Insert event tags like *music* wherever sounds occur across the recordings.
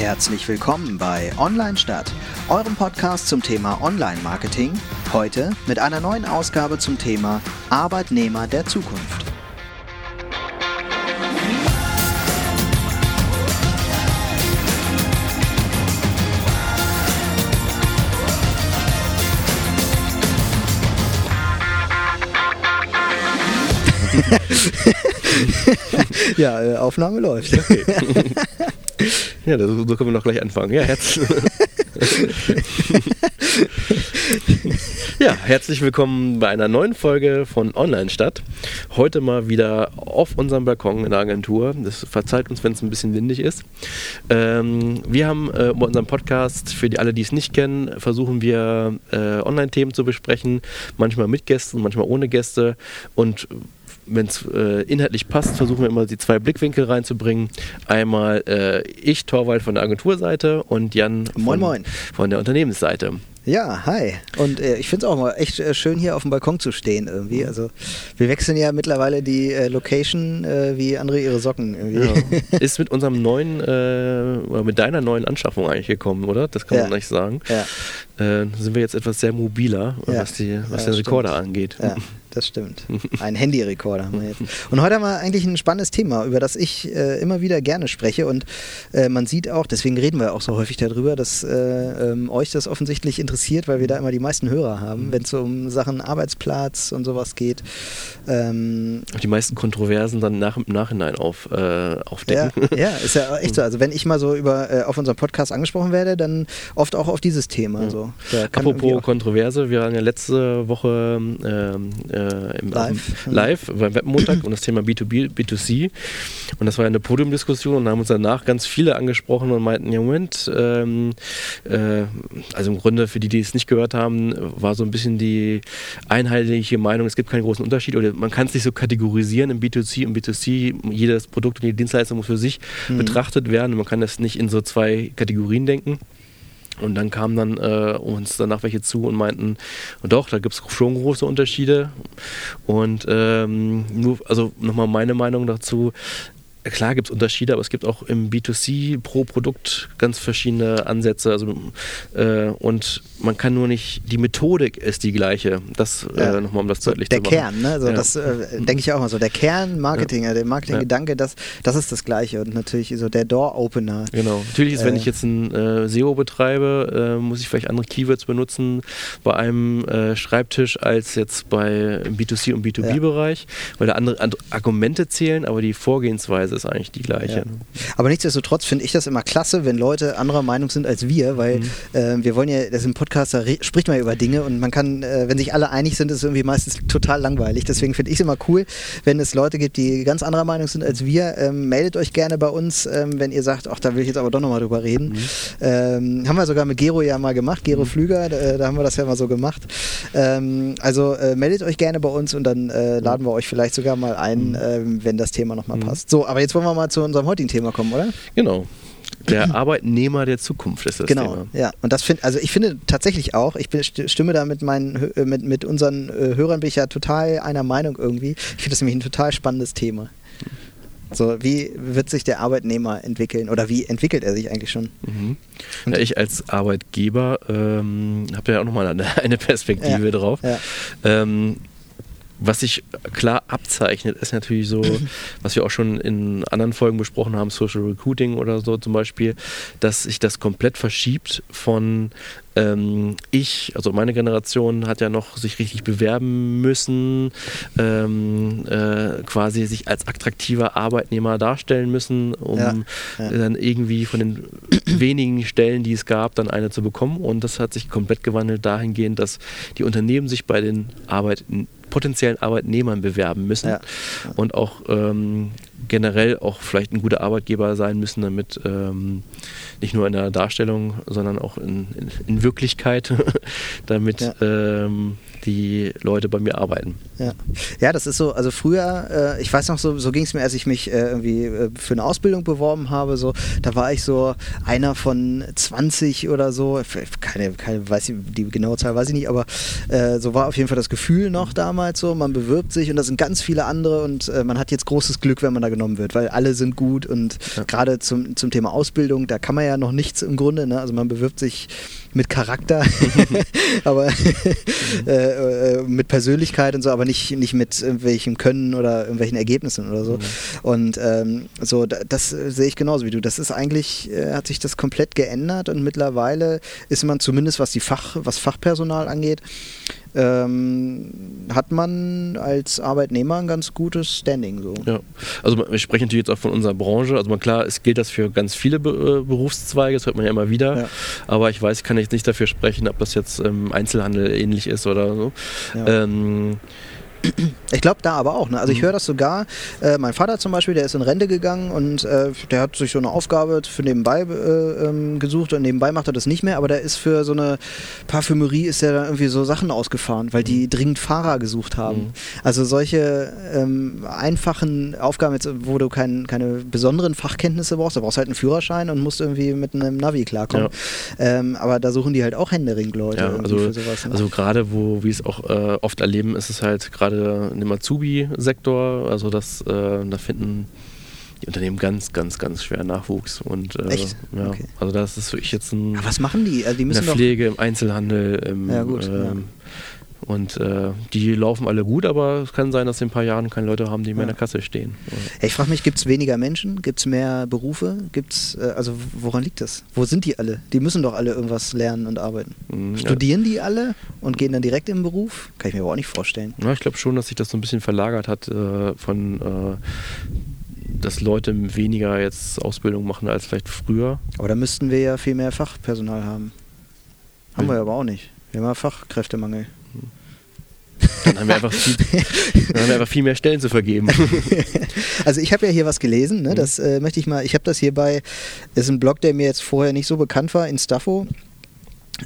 Herzlich willkommen bei Online Stadt, eurem Podcast zum Thema Online-Marketing. Heute mit einer neuen Ausgabe zum Thema Arbeitnehmer der Zukunft. *laughs* *laughs* ja, äh, Aufnahme läuft. Okay. *laughs* *laughs* ja, so, so können wir noch gleich anfangen. Ja, herzlich. *laughs* ja, herzlich willkommen bei einer neuen Folge von Online Stadt. Heute mal wieder auf unserem Balkon in der Agentur. Das verzeiht uns, wenn es ein bisschen windig ist. Ähm, wir haben äh, bei unserem Podcast, für die alle, die es nicht kennen, versuchen wir äh, Online-Themen zu besprechen. Manchmal mit Gästen, manchmal ohne Gäste. Und wenn es äh, inhaltlich passt, versuchen wir immer die zwei Blickwinkel reinzubringen. Einmal äh, ich, Torwald von der Agenturseite und Jan von, moin, moin. von der Unternehmensseite. Ja, hi. Und äh, ich finde es auch mal echt äh, schön, hier auf dem Balkon zu stehen irgendwie. Also wir wechseln ja mittlerweile die äh, Location äh, wie andere ihre Socken irgendwie. Ja. *laughs* Ist mit unserem neuen, äh, mit deiner neuen Anschaffung eigentlich gekommen, oder? Das kann ja. man nicht sagen. Ja. Äh, sind wir jetzt etwas sehr mobiler, was, die, was den Rekorder angeht. Ja das stimmt. *laughs* Ein Handyrekorder haben wir jetzt. Und heute haben wir eigentlich ein spannendes Thema, über das ich äh, immer wieder gerne spreche. Und äh, man sieht auch, deswegen reden wir auch so häufig darüber, dass äh, ähm, euch das offensichtlich interessiert, weil wir da immer die meisten Hörer haben, mhm. wenn es so um Sachen Arbeitsplatz und sowas geht. Ähm, die meisten Kontroversen dann nach, im Nachhinein auf, äh, aufdecken. Ja, ja, ist ja echt *laughs* so. Also wenn ich mal so über äh, auf unserem Podcast angesprochen werde, dann oft auch auf dieses Thema. Mhm. So. Apropos Kontroverse, wir waren ja letzte Woche ähm, äh, im, live. live beim Webmontag und das Thema B2B, B2C. Und das war eine Podiumdiskussion und haben uns danach ganz viele angesprochen und meinten, ja Moment, ähm, äh, also im Grunde für die, die es nicht gehört haben, war so ein bisschen die einheitliche Meinung, es gibt keinen großen Unterschied oder man kann es nicht so kategorisieren im B2C und B2C. Jedes Produkt und jede Dienstleistung muss für sich mhm. betrachtet werden. Man kann das nicht in so zwei Kategorien denken. Und dann kamen dann äh, uns danach welche zu und meinten, doch, da gibt es schon große Unterschiede. Und ähm, nur, also nochmal meine Meinung dazu, klar gibt es Unterschiede, aber es gibt auch im B2C pro Produkt ganz verschiedene Ansätze. Also, äh, und man kann nur nicht, die Methodik ist die gleiche. Das äh, ja. äh, nochmal, um das deutlich der zu machen. Der Kern, ne? Also ja. das äh, denke ich auch mal so. Der Kern Marketing, ja. der Marketinggedanke, das, das ist das Gleiche. Und natürlich so der Door-Opener. Genau. Natürlich ist, wenn ich jetzt ein äh, SEO betreibe, äh, muss ich vielleicht andere Keywords benutzen bei einem Schreibtisch als jetzt bei B2C und B2B-Bereich, weil da andere Argumente zählen, aber die Vorgehensweise Sichtweise ist eigentlich die gleiche. Ja. Aber nichtsdestotrotz finde ich das immer klasse, wenn Leute anderer Meinung sind als wir, weil mhm. äh, wir wollen ja, das ist ein Podcast, da spricht man ja über Dinge und man kann, äh, wenn sich alle einig sind, ist es irgendwie meistens total langweilig. Deswegen finde ich es immer cool, wenn es Leute gibt, die ganz anderer Meinung sind als wir. Ähm, meldet euch gerne bei uns, ähm, wenn ihr sagt, ach, da will ich jetzt aber doch nochmal drüber reden. Mhm. Ähm, haben wir sogar mit Gero ja mal gemacht, Gero mhm. Flüger, da, da, haben wir das ja mal so gemacht. Ähm, also äh, meldet euch gerne bei uns und dann äh, laden wir euch vielleicht sogar mal ein, mhm. ähm, wenn das Thema nochmal mhm. passt. So, aber aber jetzt wollen wir mal zu unserem heutigen Thema kommen, oder? Genau. Der *clears throat* Arbeitnehmer der Zukunft ist das genau, Thema. ja. Und das finde, also ich finde tatsächlich auch, ich stimme da mit meinen, äh, mit, mit unseren äh, Hörern bin ich ja total einer Meinung irgendwie. Ich finde das nämlich ein total spannendes Thema. So, wie wird sich der Arbeitnehmer entwickeln oder wie entwickelt er sich eigentlich schon? Mhm. Ja, ich als Arbeitgeber ähm, habe ja auch nochmal eine, *laughs* eine Perspektive ja, drauf. Ja. Ähm, was sich klar abzeichnet, ist natürlich so, *clears throat* was wir auch schon in anderen Folgen besprochen haben, Social Recruiting oder so zum Beispiel, dass sich das komplett verschiebt von ähm, ich, also meine Generation hat ja noch sich richtig bewerben müssen, ähm, äh, quasi sich als attraktiver Arbeitnehmer darstellen müssen, um ja, ja. dann irgendwie von den *clears throat* wenigen Stellen, die es gab, dann eine zu bekommen. Und das hat sich komplett gewandelt dahingehend, dass die Unternehmen sich bei den Arbeitnehmern potenziellen Arbeitnehmern bewerben müssen ja. und auch ähm, generell auch vielleicht ein guter Arbeitgeber sein müssen, damit ähm, nicht nur in der Darstellung, sondern auch in, in, in Wirklichkeit, *laughs* damit ja. ähm, die Leute bei mir arbeiten. Ja, ja das ist so, also früher, äh, ich weiß noch, so, so ging es mir, als ich mich äh, irgendwie äh, für eine Ausbildung beworben habe, so, da war ich so einer von 20 oder so, keine, keine weiß ich, die genaue Zahl weiß ich nicht, aber äh, so war auf jeden Fall das Gefühl noch damals so, man bewirbt sich und da sind ganz viele andere und äh, man hat jetzt großes Glück, wenn man da genommen wahrgenommen wird, weil alle sind gut und ja. gerade zum, zum Thema Ausbildung, da kann man ja noch nichts im Grunde, ne? also man bewirbt sich mit Charakter, *laughs* aber *laughs* äh, äh, mit Persönlichkeit und so, aber nicht, nicht mit irgendwelchen Können oder irgendwelchen Ergebnissen oder so. Mhm. Und ähm, so, das sehe ich genauso wie du. Das ist eigentlich, äh, hat sich das komplett geändert und mittlerweile ist man zumindest, was die Fach, was Fachpersonal angeht, ähm, hat man als Arbeitnehmer ein ganz gutes Standing. So. Ja, also wir sprechen natürlich jetzt auch von unserer Branche. Also klar, es gilt das für ganz viele Be äh, Berufszweige, das hört man ja immer wieder. Ja. Aber ich weiß, ich kann jetzt nicht dafür sprechen, ob das jetzt im Einzelhandel ähnlich ist oder so. Ja. Ähm, ich glaube da aber auch. Ne? Also ich mhm. höre das sogar. Äh, mein Vater zum Beispiel, der ist in Rente gegangen und äh, der hat sich so eine Aufgabe für nebenbei äh, ähm, gesucht und nebenbei macht er das nicht mehr. Aber der ist für so eine Parfümerie ist er dann irgendwie so Sachen ausgefahren, weil die mhm. dringend Fahrer gesucht haben. Mhm. Also solche ähm, einfachen Aufgaben, jetzt, wo du kein, keine besonderen Fachkenntnisse brauchst, da brauchst du halt einen Führerschein und musst irgendwie mit einem Navi klarkommen. Ja. Ähm, aber da suchen die halt auch händeringend Leute ja, also, für sowas. Ne? Also gerade wo, wie es auch äh, oft erleben, ist es halt gerade gerade im Azubi-Sektor, also das, äh, da finden die Unternehmen ganz, ganz, ganz schwer Nachwuchs. Und, äh, Echt? Ja, okay. Also das ist wirklich jetzt ein... Aber was machen die? Also die müssen in der Pflege, im Einzelhandel, im, ja, gut, äh, ja. Und äh, die laufen alle gut, aber es kann sein, dass in ein paar Jahren keine Leute haben, die mehr in der Kasse stehen. Ja, ich frage mich, gibt es weniger Menschen? Gibt es mehr Berufe? Gibt's, äh, also woran liegt das? Wo sind die alle? Die müssen doch alle irgendwas lernen und arbeiten. Mhm, Studieren ja. die alle und gehen dann direkt in den Beruf? Kann ich mir aber auch nicht vorstellen. Ja, ich glaube schon, dass sich das so ein bisschen verlagert hat äh, von äh, dass Leute weniger jetzt Ausbildung machen als vielleicht früher. Aber da müssten wir ja viel mehr Fachpersonal haben. Haben wir aber auch nicht. Wir haben ja Fachkräftemangel. Dann haben wir einfach viel, *laughs* dann haben wir einfach viel mehr Stellen zu vergeben. *laughs* Also ich habe ja hier was gelesen, ne? das äh, möchte ich mal, ich habe das hier bei, ist ein Blog, der mir jetzt vorher nicht so bekannt war, in Staffo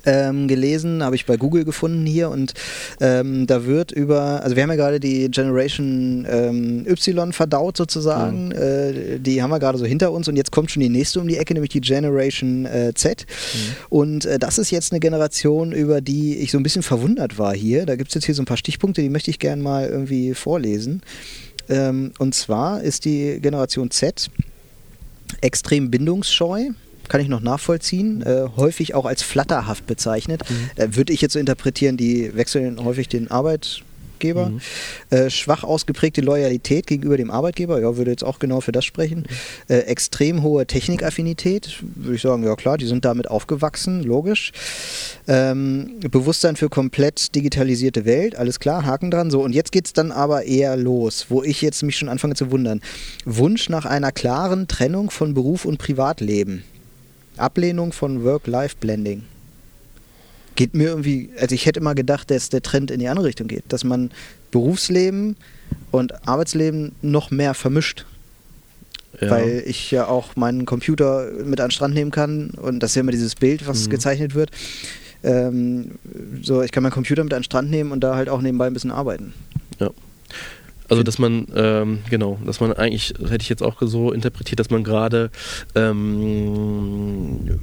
ähm, gelesen, habe ich bei Google gefunden hier und ähm, da wird über, also wir haben ja gerade die Generation ähm, Y verdaut sozusagen, mhm. äh, die haben wir gerade so hinter uns und jetzt kommt schon die nächste um die Ecke, nämlich die Generation äh, Z mhm. und äh, das ist jetzt eine Generation, über die ich so ein bisschen verwundert war hier, da gibt es jetzt hier so ein paar Stichpunkte, die möchte ich gerne mal irgendwie vorlesen ähm, und zwar ist die Generation Z extrem bindungsscheu, kann ich noch nachvollziehen, äh, häufig auch als flatterhaft bezeichnet. Mhm. Äh, Würde ich jetzt so interpretieren, die wechseln häufig den Arbeitgeber. Mhm. Äh, schwach ausgeprägte Loyalität gegenüber dem Arbeitgeber, ja, würde jetzt auch genau für das sprechen. Mhm. Äh, extrem hohe Technikaffinität, würde ich sagen, ja klar, die sind damit aufgewachsen, logisch. Ähm, Bewusstsein für komplett digitalisierte Welt, alles klar, Haken dran. So, und jetzt geht es dann aber eher los, wo ich jetzt mich schon anfange zu wundern. Wunsch nach einer klaren Trennung von Beruf und Privatleben. Ablehnung von Work-Life-Blending. Geht mir irgendwie, also ich hätte immer gedacht, dass der Trend in die andere Richtung geht, dass man Berufsleben und Arbeitsleben noch mehr vermischt. Ja. Weil ich ja auch meinen Computer mit an den Strand nehmen kann und das ist ja immer dieses Bild, was mhm. gezeichnet wird. Ähm, so, ich kann meinen Computer mit an den Strand nehmen und da halt auch nebenbei ein bisschen arbeiten. Ja. Also dass man, ähm, genau, dass man eigentlich, das hätte ich jetzt auch so interpretiert, dass man gerade ähm,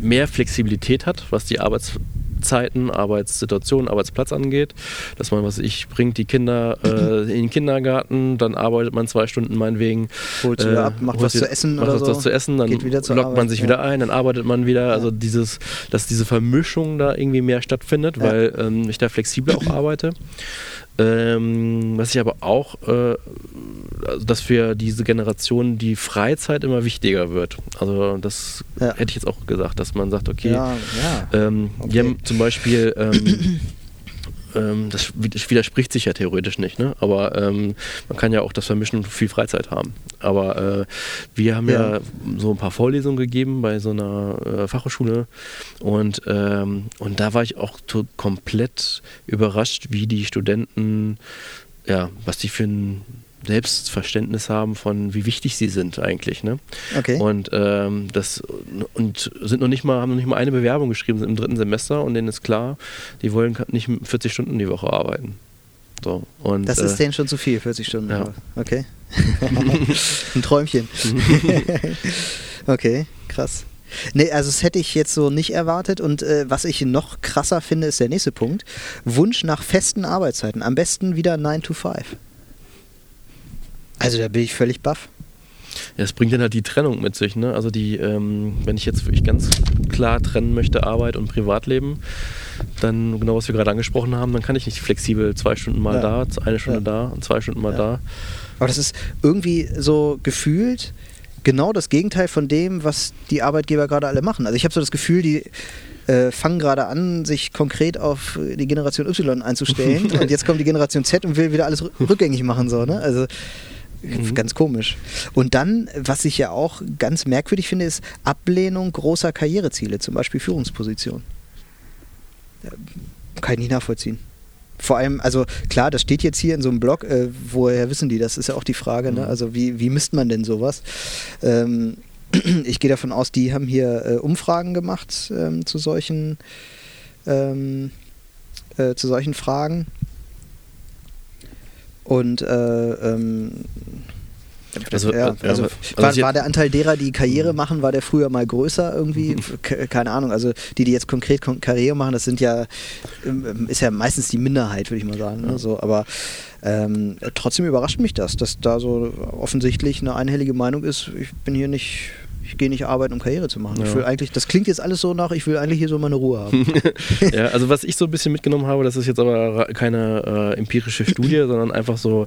mehr Flexibilität hat, was die Arbeitszeiten, Arbeitssituation, Arbeitsplatz angeht. Dass man, was ich, bringt die Kinder äh, in den Kindergarten, dann arbeitet man zwei Stunden meinetwegen. Holt äh, ab, macht was zu essen macht oder was, so. was zu essen, dann lockt Arbeit, man sich ja. wieder ein, dann arbeitet man wieder. Ja. Also dieses, dass diese Vermischung da irgendwie mehr stattfindet, ja. weil ähm, ich da flexibler auch arbeite. Ähm, was ich aber auch, äh, also dass für diese Generation die Freizeit immer wichtiger wird. Also das ja. hätte ich jetzt auch gesagt, dass man sagt, okay, ja, ja. Ähm, okay. die haben zum Beispiel ähm, *coughs* ähm, das widerspricht sich ja theoretisch nicht, ne? aber ähm, man kann ja auch das vermischen und viel Freizeit haben. Aber äh, wir haben ja. ja. so ein paar Vorlesungen gegeben bei so einer äh, Fachhochschule und, ähm, und da war ich auch komplett überrascht, wie die Studenten, ja, was die für ein Selbstverständnis haben von wie wichtig sie sind eigentlich. Ne? Okay. Und ähm, das und sind noch nicht mal, haben noch nicht mal eine Bewerbung geschrieben, sind im dritten Semester und denen ist klar, die wollen nicht 40 Stunden die Woche arbeiten. So, und, das ist äh, denen schon zu viel, 40 Stunden. Ja. Okay. *laughs* Ein Träumchen. *laughs* okay, krass. Nee, also das hätte ich jetzt so nicht erwartet. Und äh, was ich noch krasser finde, ist der nächste Punkt. Wunsch nach festen Arbeitszeiten. Am besten wieder 9 to 5. Also da bin ich völlig baff. Ja, es bringt dann halt die Trennung mit sich. Ne? Also die, ähm, wenn ich jetzt wirklich ganz klar trennen möchte, Arbeit und Privatleben, dann genau was wir gerade angesprochen haben, dann kann ich nicht flexibel zwei Stunden mal ja. da, eine Stunde ja. da und zwei Stunden mal ja. da. Aber das ist irgendwie so gefühlt genau das Gegenteil von dem, was die Arbeitgeber gerade alle machen. Also ich habe so das Gefühl, die äh, fangen gerade an, sich konkret auf die Generation Y einzustellen *laughs* und jetzt kommt die Generation Z und will wieder alles rückgängig machen. So, ne? Also Mhm. Ganz komisch. Und dann, was ich ja auch ganz merkwürdig finde, ist Ablehnung großer Karriereziele, zum Beispiel Führungsposition. Kann ich nicht nachvollziehen. Vor allem, also klar, das steht jetzt hier in so einem Blog, äh, woher wissen die? Das ist ja auch die Frage, ne? Mhm. Also wie, wie misst man denn sowas? Ähm, *clears throat* ich gehe davon aus, die haben hier äh, Umfragen gemacht ähm, zu solchen ähm, äh, zu solchen Fragen. Und äh, ähm, also, ja, äh, also, war, war, der Anteil derer, die Karriere mhm. machen, war der früher mal größer irgendwie? Keine Ahnung. Also die, die jetzt konkret Karriere machen, das sind ja, ähm, ist ja meistens die Minderheit, würde ich mal sagen. Ne? So, aber ähm, trotzdem überrascht mich das, dass da so offensichtlich eine einhellige Meinung ist, ich bin hier nicht ich gehe nicht arbeiten, um Karriere zu machen. Ja. Ich will eigentlich, das klingt jetzt alles so nach, ich will eigentlich hier so meine Ruhe haben. *laughs* ja, also was ich so ein bisschen mitgenommen habe, das ist jetzt aber keine äh, empirische Studie, *clears throat* sondern einfach so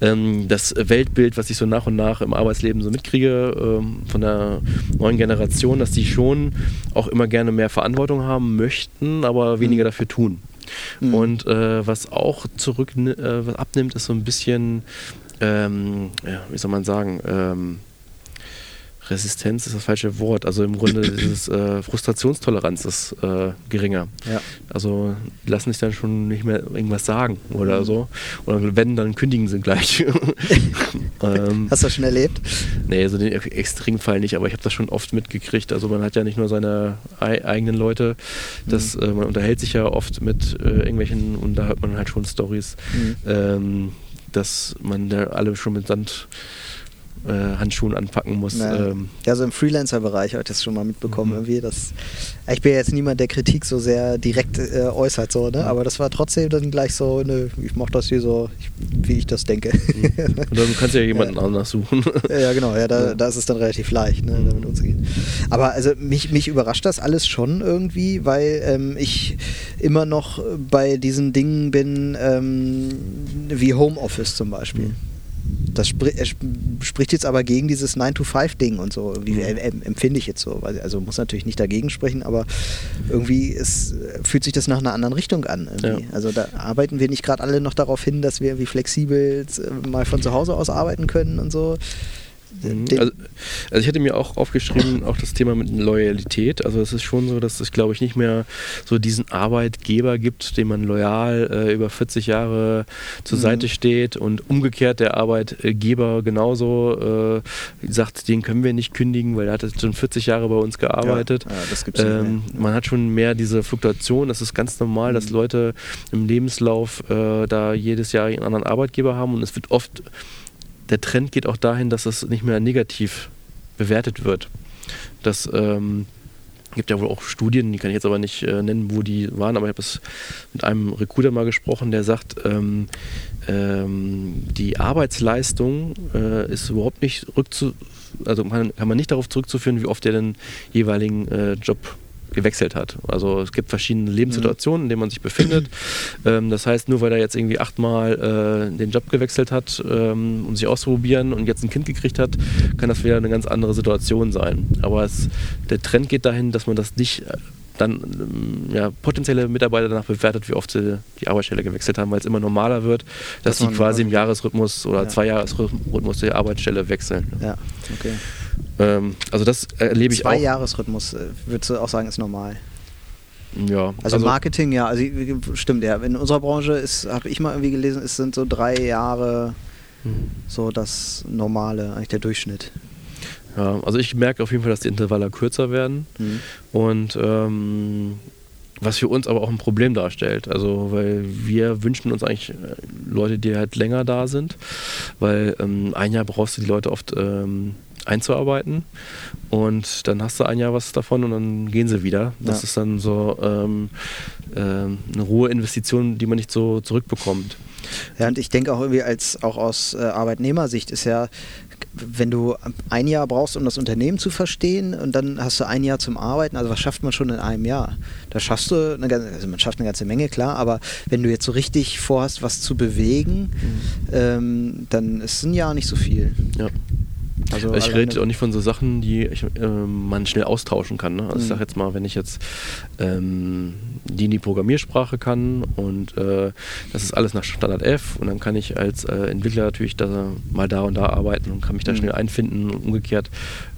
ähm, das Weltbild, was ich so nach und nach im Arbeitsleben so mitkriege ähm, von der neuen Generation, dass die schon auch immer gerne mehr Verantwortung haben möchten, aber weniger mhm. dafür tun. Mhm. Und äh, was auch zurück äh, was abnimmt, ist so ein bisschen, ähm, ja, wie soll man sagen, ähm, Resistenz ist das falsche Wort. Also im Grunde *clears throat* dieses äh, Frustrationstoleranz ist äh, geringer. Ja. Also lassen sich dann schon nicht mehr irgendwas sagen oder mhm. so. Oder wenn, dann kündigen sie gleich. *laughs* *laughs* ähm, Hast du das schon erlebt? Nee, so den Extremfall nicht, aber ich habe das schon oft mitgekriegt. Also man hat ja nicht nur seine eigenen Leute, das, mhm. äh, man unterhält sich ja oft mit äh, irgendwelchen und da hört man halt schon Stories, mhm. ähm, dass man da alle schon mit Sand äh, Handschuhen anpacken muss. Ja, ähm. ja so im Freelancer-Bereich habe ich das schon mal mitbekommen. Mhm. Irgendwie, dass, ich bin ja jetzt niemand, der Kritik so sehr direkt äh, äußert, so, ne? aber das war trotzdem dann gleich so, ne, ich mache das hier so, ich, wie ich das denke. Mhm. Oder du kannst ja jemanden *laughs* ja. anders suchen. Ja, genau, ja, da, ja. da ist es dann relativ leicht, ne, damit umzugehen. Aber also mich, mich überrascht das alles schon irgendwie, weil ähm, ich immer noch bei diesen Dingen bin, ähm, wie Homeoffice zum Beispiel. Mhm. Das spri spricht jetzt aber gegen dieses 9-to-5-Ding und so. Irgendwie, mhm. empfinde ich jetzt so. Also muss natürlich nicht dagegen sprechen, aber irgendwie ist, fühlt sich das nach einer anderen Richtung an. Ja. Also da arbeiten wir nicht gerade alle noch darauf hin, dass wir irgendwie flexibel äh, mal von zu Hause aus arbeiten können und so. Mhm. Also, also, ich hätte mir auch aufgeschrieben, auch das Thema mit Loyalität. Also es ist schon so, dass es, glaube ich, nicht mehr so diesen Arbeitgeber gibt, dem man loyal äh, über 40 Jahre zur mhm. Seite steht und umgekehrt der Arbeitgeber genauso äh, sagt, den können wir nicht kündigen, weil er hat schon 40 Jahre bei uns gearbeitet. Ja, ja, das gibt's ähm, man hat schon mehr diese Fluktuation. Das ist ganz normal, mhm. dass Leute im Lebenslauf äh, da jedes Jahr einen anderen Arbeitgeber haben und es wird oft der Trend geht auch dahin, dass es nicht mehr negativ bewertet wird. Das ähm, gibt ja wohl auch Studien, die kann ich jetzt aber nicht äh, nennen, wo die waren, aber ich habe es mit einem Recruiter mal gesprochen, der sagt, ähm, ähm, die Arbeitsleistung äh, ist überhaupt nicht rückzu, also man, kann man nicht darauf zurückzuführen, wie oft er den jeweiligen äh, Job gewechselt hat. Also es gibt verschiedene Lebenssituationen, in denen man sich befindet. *clears throat* Ähm, das heißt, nur weil er jetzt irgendwie achtmal äh, den Job gewechselt hat, ähm, um sich auszuprobieren und jetzt ein Kind gekriegt hat, kann das wieder eine ganz andere Situation sein. Aber es, der Trend geht dahin, dass man das nicht äh, dann ähm, ja, potenzielle Mitarbeiter danach bewertet, wie oft sie die Arbeitsstelle gewechselt haben, weil es immer normaler wird, dass, dass sie quasi im Jahresrhythmus oder ja. Zwei-Jahres-Rhythmus die Arbeitsstelle wechseln. Ja, okay. Ähm, also das erlebe ich auch. Zwei-Jahres-Rhythmus, äh, würdest du auch sagen, ist normal? Ja. Also, also, Marketing, ja, also stimmt, ja. In unserer Branche ist, habe ich mal irgendwie gelesen, es sind so drei Jahre mhm. so das Normale, eigentlich der Durchschnitt. Ja, also ich merke auf jeden Fall, dass die Intervalle kürzer werden. Mhm. Und ähm, was für uns aber auch ein Problem darstellt. Also, weil wir wünschen uns eigentlich äh, Leute, die halt länger da sind, weil ähm, ein Jahr brauchst du die Leute oft ähm, einzuarbeiten und dann hast du ein Jahr was davon und dann gehen sie wieder. Das ja. ist dann so ähm, äh, eine hohe Investition, die man nicht so zurückbekommt. Ja, und ich denke auch irgendwie als auch aus äh, Arbeitnehmersicht ist ja wenn du ein Jahr brauchst, um das Unternehmen zu verstehen und dann hast du ein Jahr zum Arbeiten, also was schafft man schon in einem Jahr? Da schaffst du, eine, also man schafft eine ganze Menge, klar, aber wenn du jetzt so richtig vorhast, was zu bewegen, mhm. ähm, dann ist ein Jahr nicht so viel. Ja. Also ich rede auch nicht von so Sachen, die ich, äh, man schnell austauschen kann. Ne? Also mhm. ich sage jetzt mal, wenn ich jetzt ähm, die in die Programmiersprache kann und äh, das ist alles nach Standard F und dann kann ich als äh, Entwickler natürlich da mal da und da arbeiten und kann mich da mhm. schnell einfinden und umgekehrt,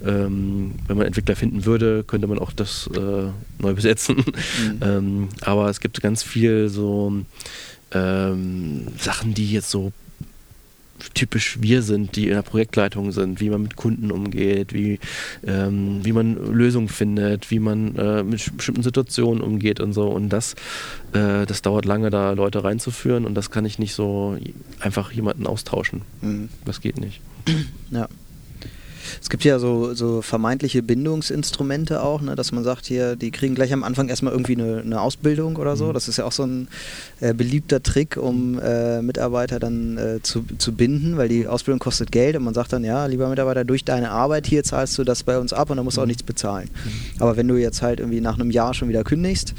ähm, wenn man Entwickler finden würde, könnte man auch das äh, neu besetzen. Mhm. *laughs* ähm, aber es gibt ganz viel so ähm, Sachen, die jetzt so typisch wir sind, die in der Projektleitung sind, wie man mit Kunden umgeht, wie, ähm, wie man Lösungen findet, wie man äh, mit bestimmten Situationen umgeht und so. Und das, äh, das dauert lange, da Leute reinzuführen und das kann ich nicht so einfach jemanden austauschen. Mhm. Das geht nicht. Ja. Es gibt ja so, so vermeintliche Bindungsinstrumente auch, ne, dass man sagt, hier, die kriegen gleich am Anfang erstmal irgendwie eine, eine Ausbildung oder so. Mhm. Das ist ja auch so ein äh, beliebter Trick, um äh, Mitarbeiter dann äh, zu, zu binden, weil die Ausbildung kostet Geld und man sagt dann, ja, lieber Mitarbeiter, durch deine Arbeit hier zahlst du das bei uns ab und dann musst du auch mhm. nichts bezahlen. Mhm. Aber wenn du jetzt halt irgendwie nach einem Jahr schon wieder kündigst,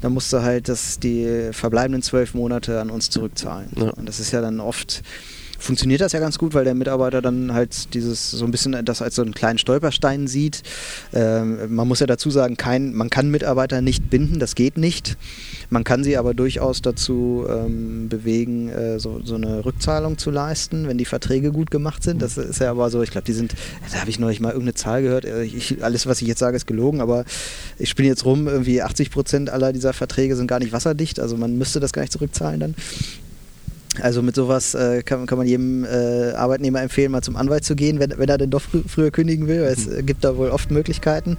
dann musst du halt das, die verbleibenden zwölf Monate an uns zurückzahlen. Ja. Und das ist ja dann oft funktioniert das ja ganz gut, weil der Mitarbeiter dann halt dieses so ein bisschen das als so einen kleinen Stolperstein sieht. Ähm, man muss ja dazu sagen, kein, man kann Mitarbeiter nicht binden, das geht nicht. Man kann sie aber durchaus dazu ähm, bewegen, äh, so, so, eine Rückzahlung zu leisten, wenn die Verträge gut gemacht sind. Das ist ja aber so, ich glaube, die sind, da habe ich neulich mal irgendeine Zahl gehört. Äh, ich, alles, was ich jetzt sage, ist gelogen, aber ich spiele jetzt rum, irgendwie 80 Prozent aller dieser Verträge sind gar nicht wasserdicht, also man müsste das gar nicht zurückzahlen dann. Also mit sowas äh, kann, kann, man jedem äh, Arbeitnehmer empfehlen, mal zum Anwalt zu gehen, wenn, wenn er denn doch fr früher kündigen will, weil es mhm. gibt da wohl oft Möglichkeiten.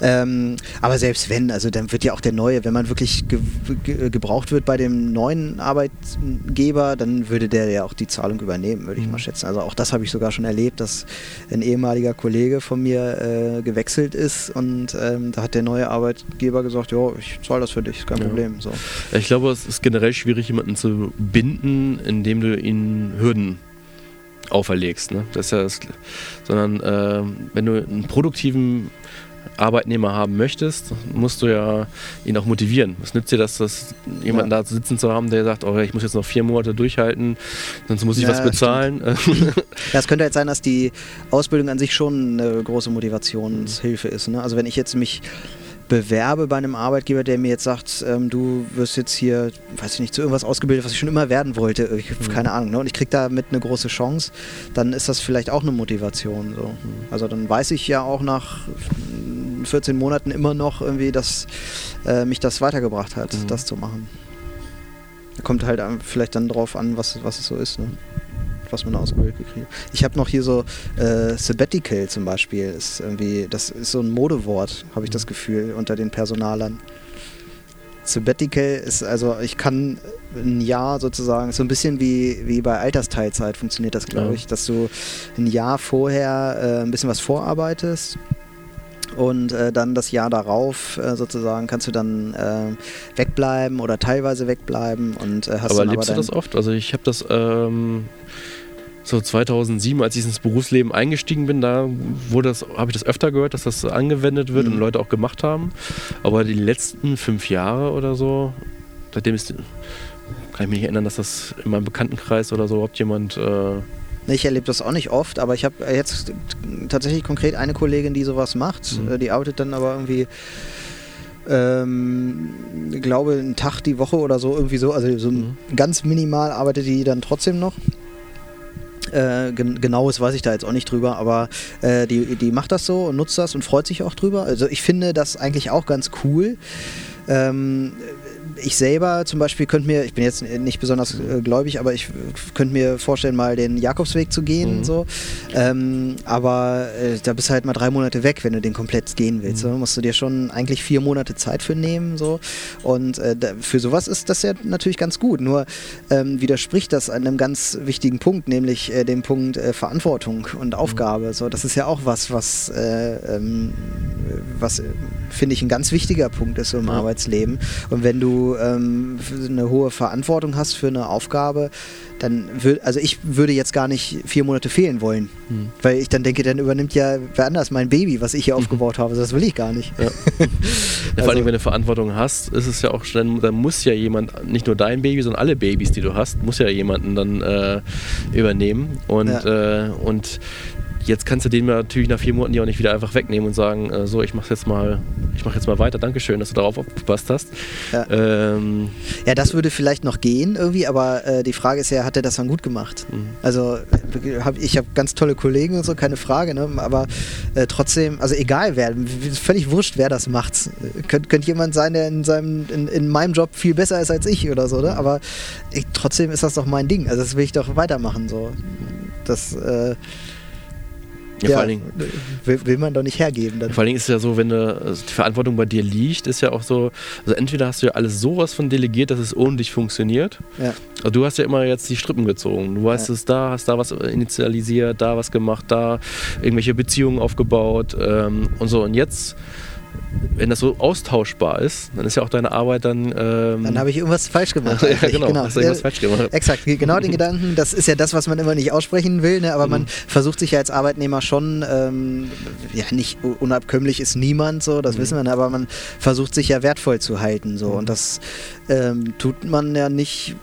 Ähm, aber selbst wenn, also dann wird ja auch der neue, wenn man wirklich ge ge gebraucht wird bei dem neuen Arbeitgeber, dann würde der ja auch die Zahlung übernehmen, würde ich mhm. mal schätzen. Also auch das habe ich sogar schon erlebt, dass ein ehemaliger Kollege von mir äh, gewechselt ist und ähm, da hat der neue Arbeitgeber gesagt, ja, ich zahle das für dich, kein ja. Problem. So. Ich glaube, es ist generell schwierig, jemanden zu binden indem du ihnen Hürden auferlegst. Ne? Das ist ja das, sondern äh, wenn du einen produktiven Arbeitnehmer haben möchtest, musst du ja ihn auch motivieren. Was nützt dir das, dass jemanden ja. da sitzen zu haben, der sagt, oh, ich muss jetzt noch vier Monate durchhalten, sonst muss ich ja, was bezahlen. ja, es könnte jetzt sein, dass die Ausbildung an sich schon eine große Motivationshilfe ist. Ne? Also wenn ich jetzt mich bewerbe bei einem Arbeitgeber, der mir jetzt sagt, ähm, du wirst jetzt hier, weiß ich nicht, zu irgendwas ausgebildet, was ich schon immer werden wollte, ich, mhm. keine Ahnung, ne? und ich kriege damit eine große Chance, dann ist das vielleicht auch eine Motivation. So. Mhm. Also dann weiß ich ja auch nach 14 Monaten immer noch irgendwie, dass äh, mich das weitergebracht hat, mhm. das zu machen. Kommt halt vielleicht dann drauf an, was, was es so ist. Ne? Was man ausgebildet gekriegt Ich habe noch hier so äh, Sabbatical zum Beispiel. Ist irgendwie, das ist so ein Modewort, habe ich das Gefühl, unter den Personalern. Sabbatical ist also, ich kann ein Jahr sozusagen, so ein bisschen wie, wie bei Altersteilzeit funktioniert das, glaube ja. ich, dass du ein Jahr vorher äh, ein bisschen was vorarbeitest und äh, dann das Jahr darauf äh, sozusagen kannst du dann äh, wegbleiben oder teilweise wegbleiben und äh, hast aber lebst aber du das oft? Also ich habe das ähm, so 2007, als ich ins Berufsleben eingestiegen bin, da wurde das, habe ich das öfter gehört, dass das angewendet wird mhm. und Leute auch gemacht haben. Aber die letzten fünf Jahre oder so, seitdem ist, kann ich mich nicht erinnern, dass das in meinem Bekanntenkreis oder so überhaupt jemand äh, ich erlebe das auch nicht oft, aber ich habe jetzt tatsächlich konkret eine Kollegin, die sowas macht. Mhm. Äh, die arbeitet dann aber irgendwie, ähm, glaube, einen Tag die Woche oder so, irgendwie so. Also so mhm. ganz minimal arbeitet die dann trotzdem noch. Äh, gen genaues weiß ich da jetzt auch nicht drüber, aber äh, die, die macht das so und nutzt das und freut sich auch drüber. Also ich finde das eigentlich auch ganz cool. Ähm, ich selber zum Beispiel könnte mir, ich bin jetzt nicht besonders äh, gläubig, aber ich könnte mir vorstellen, mal den Jakobsweg zu gehen. Mhm. So. Ähm, aber äh, da bist du halt mal drei Monate weg, wenn du den komplett gehen willst. Mhm. So. musst du dir schon eigentlich vier Monate Zeit für nehmen. So. Und äh, da, für sowas ist das ja natürlich ganz gut. Nur ähm, widerspricht das einem ganz wichtigen Punkt, nämlich äh, dem Punkt äh, Verantwortung und Aufgabe. Mhm. So. Das ist ja auch was, was, äh, ähm, was finde ich ein ganz wichtiger Punkt ist so im. Arbeitsleben. Und wenn du du ähm, eine hohe Verantwortung hast für eine Aufgabe, dann würde, also ich würde jetzt gar nicht vier Monate fehlen wollen, hm. weil ich dann denke, dann übernimmt ja wer anders mein Baby, was ich hier mhm. aufgebaut habe. Das will ich gar nicht. Ja. *laughs* ja, vor allem, also wenn du Verantwortung hast, ist es ja auch, dann, dann muss ja jemand, nicht nur dein Baby, sondern alle Babys, die du hast, muss ja jemanden dann äh, übernehmen und, ja. äh, und Jetzt kannst du den natürlich nach vier Monaten ja auch nicht wieder einfach wegnehmen und sagen, äh, so, ich mache jetzt mal, ich mache jetzt mal weiter. Dankeschön, dass du darauf aufgepasst hast. Ja, ähm, ja das würde vielleicht noch gehen irgendwie, aber äh, die Frage ist ja, hat er das dann gut gemacht? Mhm. Also hab, ich habe ganz tolle Kollegen und so, keine Frage, ne? aber äh, trotzdem, also egal wer, völlig wurscht, wer das macht. Könnt, könnte jemand sein, der in seinem, in, in meinem Job viel besser ist als ich oder so, ne? aber ich, trotzdem ist das doch mein Ding. Also das will ich doch weitermachen. So. Das äh, ja, vor allen Dingen, will, will, man doch nicht hergeben. Dann. Vor allen Dingen ist es ja so, wenn du, also die Verantwortung bei dir liegt, ist ja auch so, also entweder hast du ja alles sowas von delegiert, dass es ohne dich funktioniert. Ja. Also du hast ja immer jetzt die Strippen gezogen. Du weißt ja. es da, hast da was initialisiert, da was gemacht, da irgendwelche Beziehungen aufgebaut ähm, und so. Und jetzt wenn das so austauschbar ist, dann ist ja auch deine Arbeit dann. Ähm dann habe ich irgendwas falsch gemacht. *laughs* ja, genau, genau. Hast du irgendwas falsch gemacht. Exakt, genau den *laughs* Gedanken. Das ist ja das, was man immer nicht aussprechen will, ne? aber mhm. man versucht sich ja als Arbeitnehmer schon, ähm, ja, nicht unabkömmlich ist niemand, so, das mhm. wissen wir, ne? aber man versucht sich ja wertvoll zu halten. So. Mhm. Und das ähm, tut man ja nicht,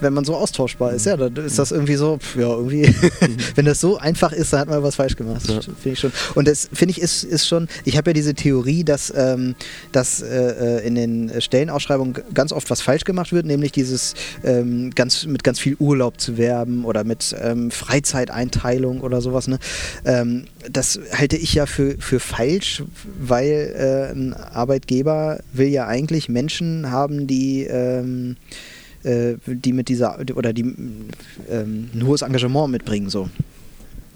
wenn man so austauschbar ist. Ja, dann ist das irgendwie so, ja, irgendwie, mhm. *laughs* wenn das so einfach ist, dann hat man was falsch gemacht. Ja. Finde ich schon. Und das finde ich ist, ist schon, ich habe ja diese Theorie, dass, ähm, dass äh, äh in den Stellenausschreibungen ganz oft was falsch gemacht wird, nämlich dieses ähm, ganz, mit ganz viel Urlaub zu werben oder mit ähm, Freizeiteinteilung oder sowas. Ne? Ähm, das halte ich ja für, für falsch, weil äh, ein Arbeitgeber will ja eigentlich Menschen haben, die ähm, äh, die mit dieser oder die ähm, ein hohes Engagement mitbringen so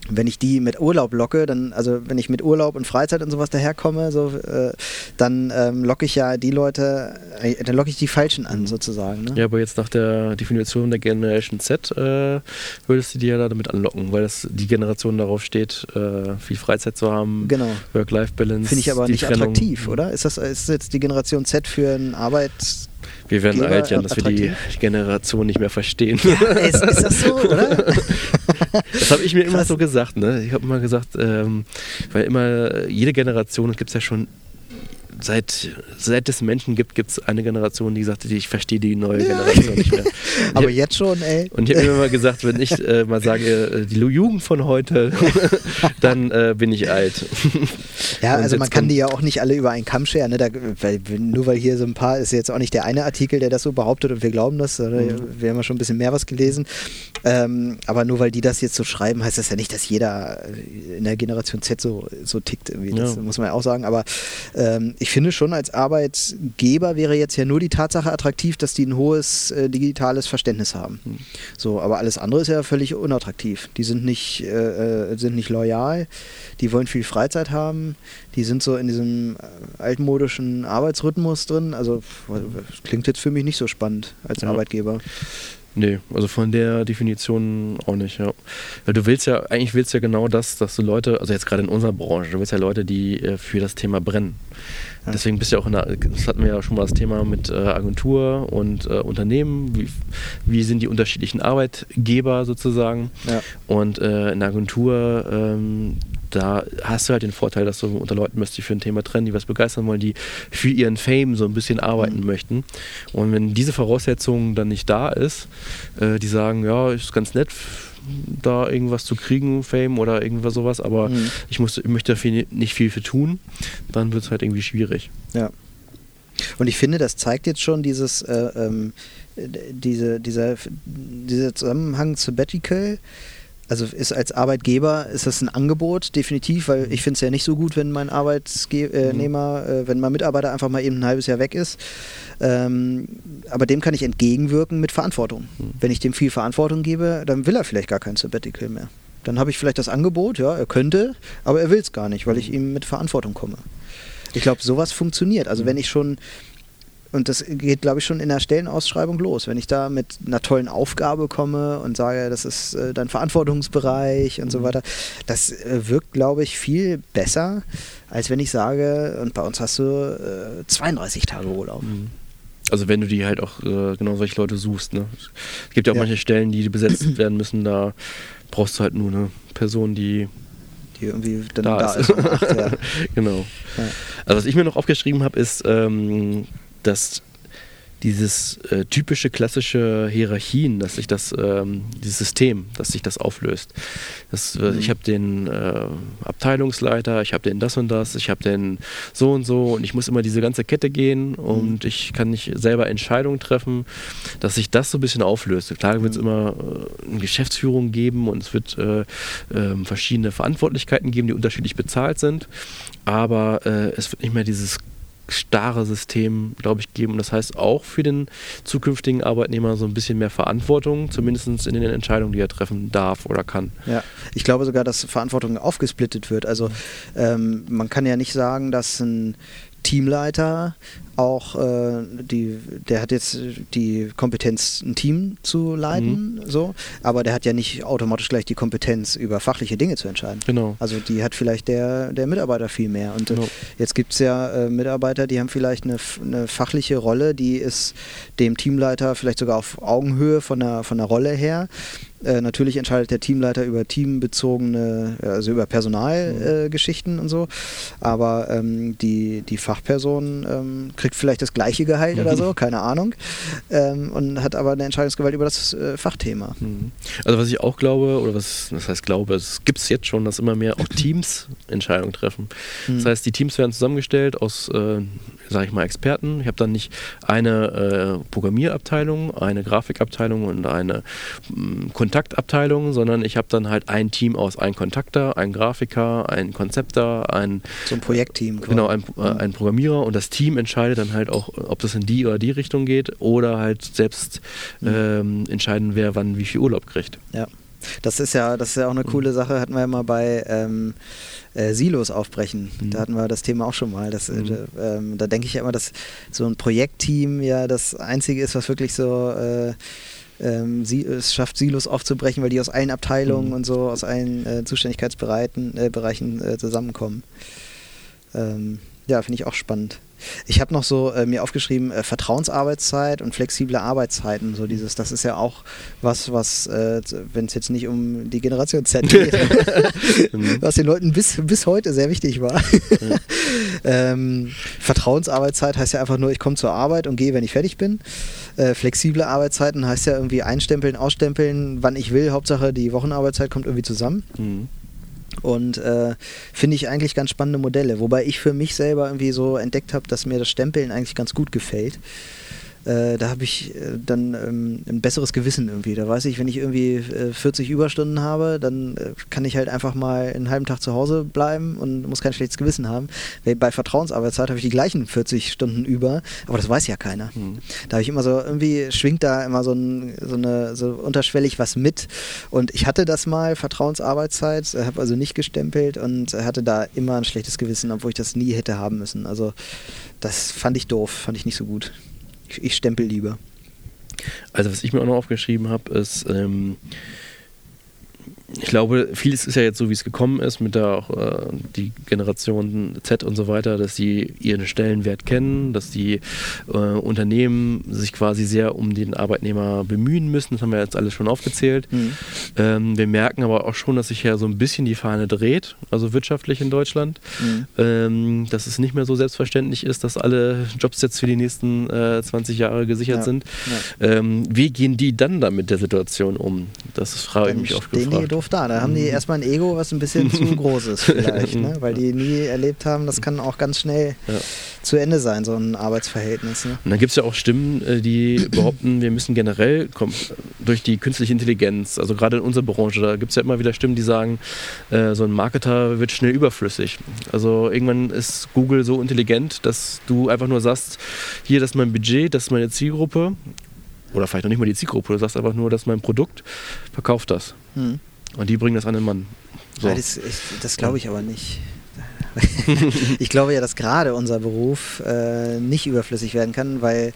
wenn ich die mit Urlaub locke, dann, also wenn ich mit Urlaub und Freizeit und sowas daherkomme, so, äh, dann ähm, locke ich ja die Leute, äh, dann locke ich die Falschen an sozusagen. Ne? Ja, aber jetzt nach der Definition der Generation Z äh, würdest du die ja damit anlocken, weil das die Generation darauf steht, äh, viel Freizeit zu haben, genau. Work-Life-Balance. Finde ich aber nicht Trennung. attraktiv, oder? Ist das ist jetzt die Generation Z für ein Arbeits wir werden Geber alt, Jan, dass attraktiv. wir die Generation nicht mehr verstehen. Ja, ist, ist das so, oder? *laughs* das habe ich mir immer so gesagt. Ne? Ich habe immer gesagt, ähm, weil immer jede Generation, es gibt ja schon seit, seit es Menschen gibt, gibt es eine Generation, die sagte, ich verstehe die neue Generation nicht mehr. *laughs* Aber jetzt schon, ey. Und ich habe mir immer gesagt, wenn ich äh, mal sage, äh, die Jugend von heute, *laughs* dann äh, bin ich alt. *laughs* Ja, also man kann die ja auch nicht alle über einen Kamm scheren. Ne? Da, weil, nur weil hier so ein paar, ist jetzt auch nicht der eine Artikel, der das so behauptet und wir glauben das. Mhm. Wir haben ja schon ein bisschen mehr was gelesen. Ähm, aber nur weil die das jetzt so schreiben, heißt das ja nicht, dass jeder in der Generation Z so, so tickt. Irgendwie. Das ja. muss man ja auch sagen. Aber ähm, ich finde schon, als Arbeitgeber wäre jetzt ja nur die Tatsache attraktiv, dass die ein hohes äh, digitales Verständnis haben. Mhm. So, aber alles andere ist ja völlig unattraktiv. Die sind nicht, äh, äh, sind nicht loyal, die wollen viel Freizeit haben, die sind so in diesem äh, altmodischen Arbeitsrhythmus drin. Also klingt jetzt für mich nicht so spannend als ja. Arbeitgeber. Nee, also von der Definition auch nicht, ja. Weil du willst ja, eigentlich willst du ja genau das, dass du Leute, also jetzt gerade in unserer Branche, du willst ja Leute, die äh, für das Thema brennen. Ja. Deswegen bist du ja auch in der, das hatten wir ja schon mal das Thema mit äh, Agentur und äh, Unternehmen, wie, wie sind die unterschiedlichen Arbeitgeber sozusagen. Ja. Und in der Agentur, ähm, da hast du halt den Vorteil, dass du unter Leuten bist, die für ein Thema trennen, die was begeistern wollen, die für ihren Fame so ein bisschen arbeiten mhm. möchten. Und wenn diese Voraussetzung dann nicht da ist, äh, die sagen, ja, ist ganz nett, da irgendwas zu kriegen, Fame oder irgendwas sowas, aber mhm. ich, muss, ich möchte dafür nicht viel für tun, dann wird es halt irgendwie schwierig. Ja. Und ich finde, das zeigt jetzt schon dieses, äh, ähm, diese, dieser, dieser Zusammenhang Sabbatical, also ist als Arbeitgeber ist das ein Angebot, definitiv, weil ich finde es ja nicht so gut, wenn mein Arbeitnehmer, mhm. äh, wenn mein Mitarbeiter einfach mal eben ein halbes Jahr weg ist. Ähm, aber dem kann ich entgegenwirken mit Verantwortung. Mhm. Wenn ich dem viel Verantwortung gebe, dann will er vielleicht gar kein Sabbatical mehr. Dann habe ich vielleicht das Angebot, ja, er könnte, aber er will es gar nicht, weil ich mhm. ihm mit Verantwortung komme. Ich glaube, sowas funktioniert. Also mhm. wenn ich schon und das geht, glaube ich, schon in der Stellenausschreibung los. Wenn ich da mit einer tollen Aufgabe komme und sage, das ist äh, dein Verantwortungsbereich und so mhm. weiter, das äh, wirkt, glaube ich, viel besser, als wenn ich sage, und bei uns hast du äh, 32 Tage Urlaub. Mhm. Also wenn du die halt auch äh, genau solche Leute suchst. Ne? Es gibt ja auch ja. manche Stellen, die besetzt *clears throat* werden müssen, da brauchst du halt nur eine Person, die die irgendwie dann da, da ist. ist. Acht, ja. *laughs* genau. Ja. Also was ich mir noch aufgeschrieben habe, ist, ähm, dass dieses äh, typische klassische Hierarchien, dass sich das, ähm, dieses System, dass sich das auflöst. Das, äh, mhm. Ich habe den äh, Abteilungsleiter, ich habe den das und das, ich habe den so und so und ich muss immer diese ganze Kette gehen und mhm. ich kann nicht selber Entscheidungen treffen, dass sich das so ein bisschen auflöst. Klar wird es mhm. immer äh, eine Geschäftsführung geben und es wird äh, ähm, verschiedene Verantwortlichkeiten geben, die unterschiedlich bezahlt sind, aber äh, es wird nicht mehr dieses starre System, glaube ich, geben. Und das heißt auch für den zukünftigen Arbeitnehmer so ein bisschen mehr Verantwortung, zumindest in den Entscheidungen, die er treffen darf oder kann. Ja, ich glaube sogar, dass Verantwortung aufgesplittet wird. Also ähm, man kann ja nicht sagen, dass ein Teamleiter auch äh, die, der hat jetzt die Kompetenz, ein Team zu leiten, mhm. so, aber der hat ja nicht automatisch gleich die Kompetenz, über fachliche Dinge zu entscheiden. Genau. Also die hat vielleicht der, der Mitarbeiter viel mehr. Und äh, genau. jetzt gibt es ja äh, Mitarbeiter, die haben vielleicht eine, eine fachliche Rolle, die ist dem Teamleiter vielleicht sogar auf Augenhöhe von der, von der Rolle her. Äh, natürlich entscheidet der Teamleiter über teambezogene, also über Personalgeschichten mhm. äh, und so. Aber ähm, die, die Fachperson ähm, kriegt vielleicht das gleiche Gehalt oder *laughs* so, keine Ahnung. Ähm, und hat aber eine Entscheidungsgewalt über das äh, Fachthema. Mhm. Also was ich auch glaube, oder was das heißt glaube, es gibt es jetzt schon, dass immer mehr auch Teams *laughs* Entscheidungen treffen. Mhm. Das heißt, die Teams werden zusammengestellt aus äh, sage ich mal, Experten. Ich habe dann nicht eine äh, Programmierabteilung, eine Grafikabteilung und eine äh, Kontaktabteilung, sondern ich habe dann halt ein Team aus einem Kontakter, einem Grafiker, einem Konzepter, ein so ein Projektteam. Quasi. Genau, ein, äh, ein, Programmierer und das Team entscheidet dann halt auch, ob das in die oder die Richtung geht oder halt selbst mhm. ähm, entscheiden, wer wann wie viel Urlaub kriegt. Ja. Das ist ja, das ist ja auch eine mhm. coole Sache, hatten wir ja mal bei ähm, äh, Silos aufbrechen. Mhm. Da hatten wir das Thema auch schon mal. Das, äh, mhm. ähm, da denke ich ja immer, dass so ein Projektteam ja das Einzige ist, was wirklich so äh, ähm, sie, es schafft, Silos aufzubrechen, weil die aus allen Abteilungen mhm. und so, aus allen äh, Zuständigkeitsbereichen äh, zusammenkommen. Ähm, ja, finde ich auch spannend. Ich habe noch so äh, mir aufgeschrieben, äh, Vertrauensarbeitszeit und flexible Arbeitszeiten. So dieses, das ist ja auch was, was, äh, wenn es jetzt nicht um die Generation Z *laughs* geht, mhm. was den Leuten bis, bis heute sehr wichtig war. *laughs* ähm, Vertrauensarbeitszeit heißt ja einfach nur, ich komme zur Arbeit und gehe, wenn ich fertig bin. Äh, flexible Arbeitszeiten heißt ja irgendwie einstempeln, ausstempeln, wann ich will. Hauptsache die Wochenarbeitszeit kommt irgendwie zusammen. Mhm. Und äh, finde ich eigentlich ganz spannende Modelle. Wobei ich für mich selber irgendwie so entdeckt habe, dass mir das Stempeln eigentlich ganz gut gefällt äh, da habe ich äh, dann ähm, ein besseres Gewissen irgendwie. Da weiß ich, wenn ich irgendwie äh, 40 Überstunden habe, dann äh, kann ich halt einfach mal einen halben Tag zu Hause bleiben und muss kein schlechtes Gewissen haben. Bei Vertrauensarbeitszeit habe ich die gleichen 40 Stunden über, aber das weiß ja keiner. Mhm. Da habe ich immer so, irgendwie schwingt da immer so, ein, so eine, so unterschwellig was mit. Und ich hatte das mal, Vertrauensarbeitszeit, habe also nicht gestempelt und hatte da immer ein schlechtes Gewissen, obwohl ich das nie hätte haben müssen. Also das fand ich doof, fand ich nicht so gut. Ich, ich stempel lieber. Also was ich mir auch noch aufgeschrieben habe, ist, ähm, ich glaube, vieles ist ja jetzt so, wie es gekommen ist, mit der auch äh, die Generation Z und so weiter, dass sie ihren Stellenwert kennen, dass die äh, Unternehmen sich quasi sehr um den Arbeitnehmer bemühen müssen. Das haben wir jetzt alles schon aufgezählt. Mhm. Ähm, wir merken aber auch schon, dass sich ja so ein bisschen die Fahne dreht, also wirtschaftlich in Deutschland, mhm. ähm, dass es nicht mehr so selbstverständlich ist, dass alle Jobs jetzt für die nächsten äh, 20 Jahre gesichert ja. sind. Ja. Ähm, wie gehen die dann da mit der Situation um? Das frage ich mich oft gefragt doof da. Da haben die mhm. erstmal ein Ego, was ein bisschen zu *laughs* groß ist vielleicht, ne? weil die nie erlebt haben, das kann auch ganz schnell ja. zu Ende sein, so ein Arbeitsverhältnis. Ne? Und dann gibt es ja auch Stimmen, äh, die behaupten, wir müssen generell durch die künstliche Intelligenz, also gerade in unserer Branche, da gibt es ja immer wieder Stimmen, die sagen, äh, so ein Marketer wird schnell überflüssig. Also irgendwann ist Google so intelligent, dass du einfach nur sagst, hier, das ist mein Budget, das ist meine Zielgruppe oder vielleicht noch nicht mal die Zielgruppe, du sagst einfach nur, das ist mein Produkt, verkauft das. Hm. Und die bringen das an den Mann. So. Das, das glaube ich aber nicht. *laughs* ich glaube ja, dass gerade unser Beruf äh, nicht überflüssig werden kann, weil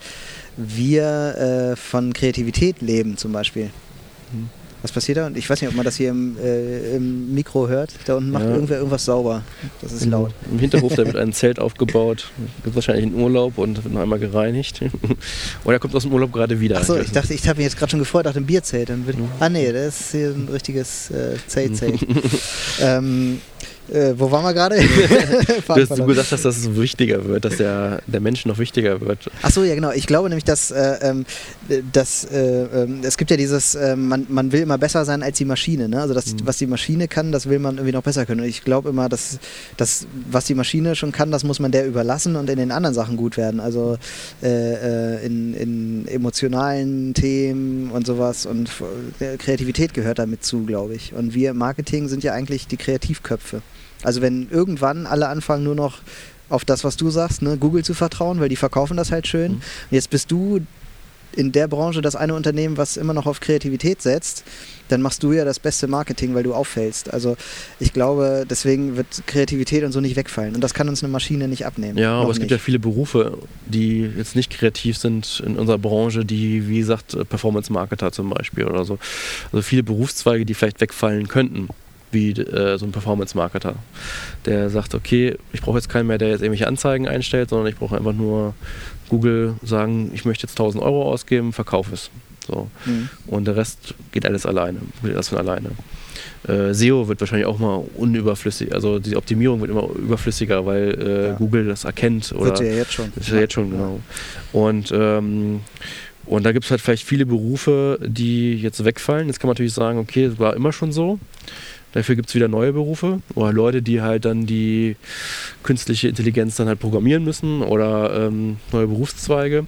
wir äh, von Kreativität leben zum Beispiel. Was passiert da? Und ich weiß nicht, ob man das hier im, äh, im Mikro hört. Da unten macht ja. irgendwer irgendwas sauber. Das ist laut. Im Hinterhof, da wird ein *laughs* Zelt aufgebaut. Gibt wahrscheinlich einen Urlaub und wird noch einmal gereinigt. *laughs* Oder kommt aus dem Urlaub gerade wieder. Achso, ich dachte, ich habe mich jetzt gerade schon gefreut auf dem Bierzelt. Dann wird, ah nee, das ist hier ein richtiges äh, Zeltzelt. *laughs* ähm, äh, wo waren wir gerade? *laughs* du gesagt hast, dass es wichtiger wird, dass der, der Mensch noch wichtiger wird. Achso, ja genau. Ich glaube nämlich, dass, äh, ähm, dass äh, ähm, es gibt ja dieses, äh, man, man will immer besser sein als die Maschine. Ne? Also das, mhm. was die Maschine kann, das will man irgendwie noch besser können. Und ich glaube immer, dass das, was die Maschine schon kann, das muss man der überlassen und in den anderen Sachen gut werden. Also äh, äh, in, in emotionalen Themen und sowas. Und Kreativität gehört damit zu, glaube ich. Und wir im Marketing sind ja eigentlich die Kreativköpfe. Also wenn irgendwann alle anfangen nur noch auf das, was du sagst, ne, Google zu vertrauen, weil die verkaufen das halt schön. Mhm. Jetzt bist du in der Branche das eine Unternehmen, was immer noch auf Kreativität setzt, dann machst du ja das beste Marketing, weil du auffällst. Also ich glaube, deswegen wird Kreativität und so nicht wegfallen. Und das kann uns eine Maschine nicht abnehmen. Ja, aber es nicht. gibt ja viele Berufe, die jetzt nicht kreativ sind in unserer Branche, die, wie gesagt, Performance-Marketer zum Beispiel oder so. Also viele Berufszweige, die vielleicht wegfallen könnten wie äh, so ein Performance-Marketer, der sagt, okay, ich brauche jetzt keinen mehr, der jetzt irgendwelche Anzeigen einstellt, sondern ich brauche einfach nur Google sagen, ich möchte jetzt 1000 Euro ausgeben, verkaufe es. So. Mhm. Und der Rest geht alles alleine, geht das von alleine. Äh, SEO wird wahrscheinlich auch mal unüberflüssig, also die Optimierung wird immer überflüssiger, weil äh, ja. Google das erkennt. Oder wird ja jetzt schon. Ist ja jetzt schon, genau. Und ähm, und da gibt es halt vielleicht viele Berufe, die jetzt wegfallen. Jetzt kann man natürlich sagen, okay, es war immer schon so. Dafür gibt es wieder neue Berufe oder Leute, die halt dann die künstliche Intelligenz dann halt programmieren müssen oder ähm, neue Berufszweige.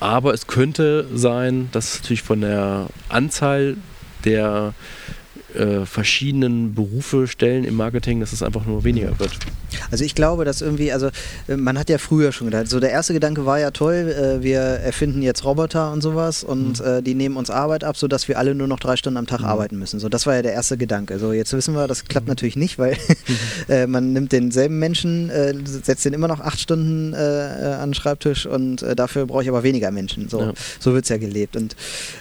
Aber es könnte sein, dass natürlich von der Anzahl der äh, verschiedenen Berufe, Stellen im Marketing, dass es einfach nur weniger wird. Also ich glaube, dass irgendwie, also äh, man hat ja früher schon gedacht, so der erste Gedanke war ja toll, äh, wir erfinden jetzt Roboter und sowas und mhm. äh, die nehmen uns Arbeit ab, sodass wir alle nur noch drei Stunden am Tag mhm. arbeiten müssen. So, das war ja der erste Gedanke. So, jetzt wissen wir, das klappt mhm. natürlich nicht, weil *laughs* *laughs* äh, man nimmt denselben Menschen, äh, setzt den immer noch acht Stunden an den Schreibtisch und dafür brauche ich aber weniger Menschen. So, ja. so wird es ja gelebt. Und,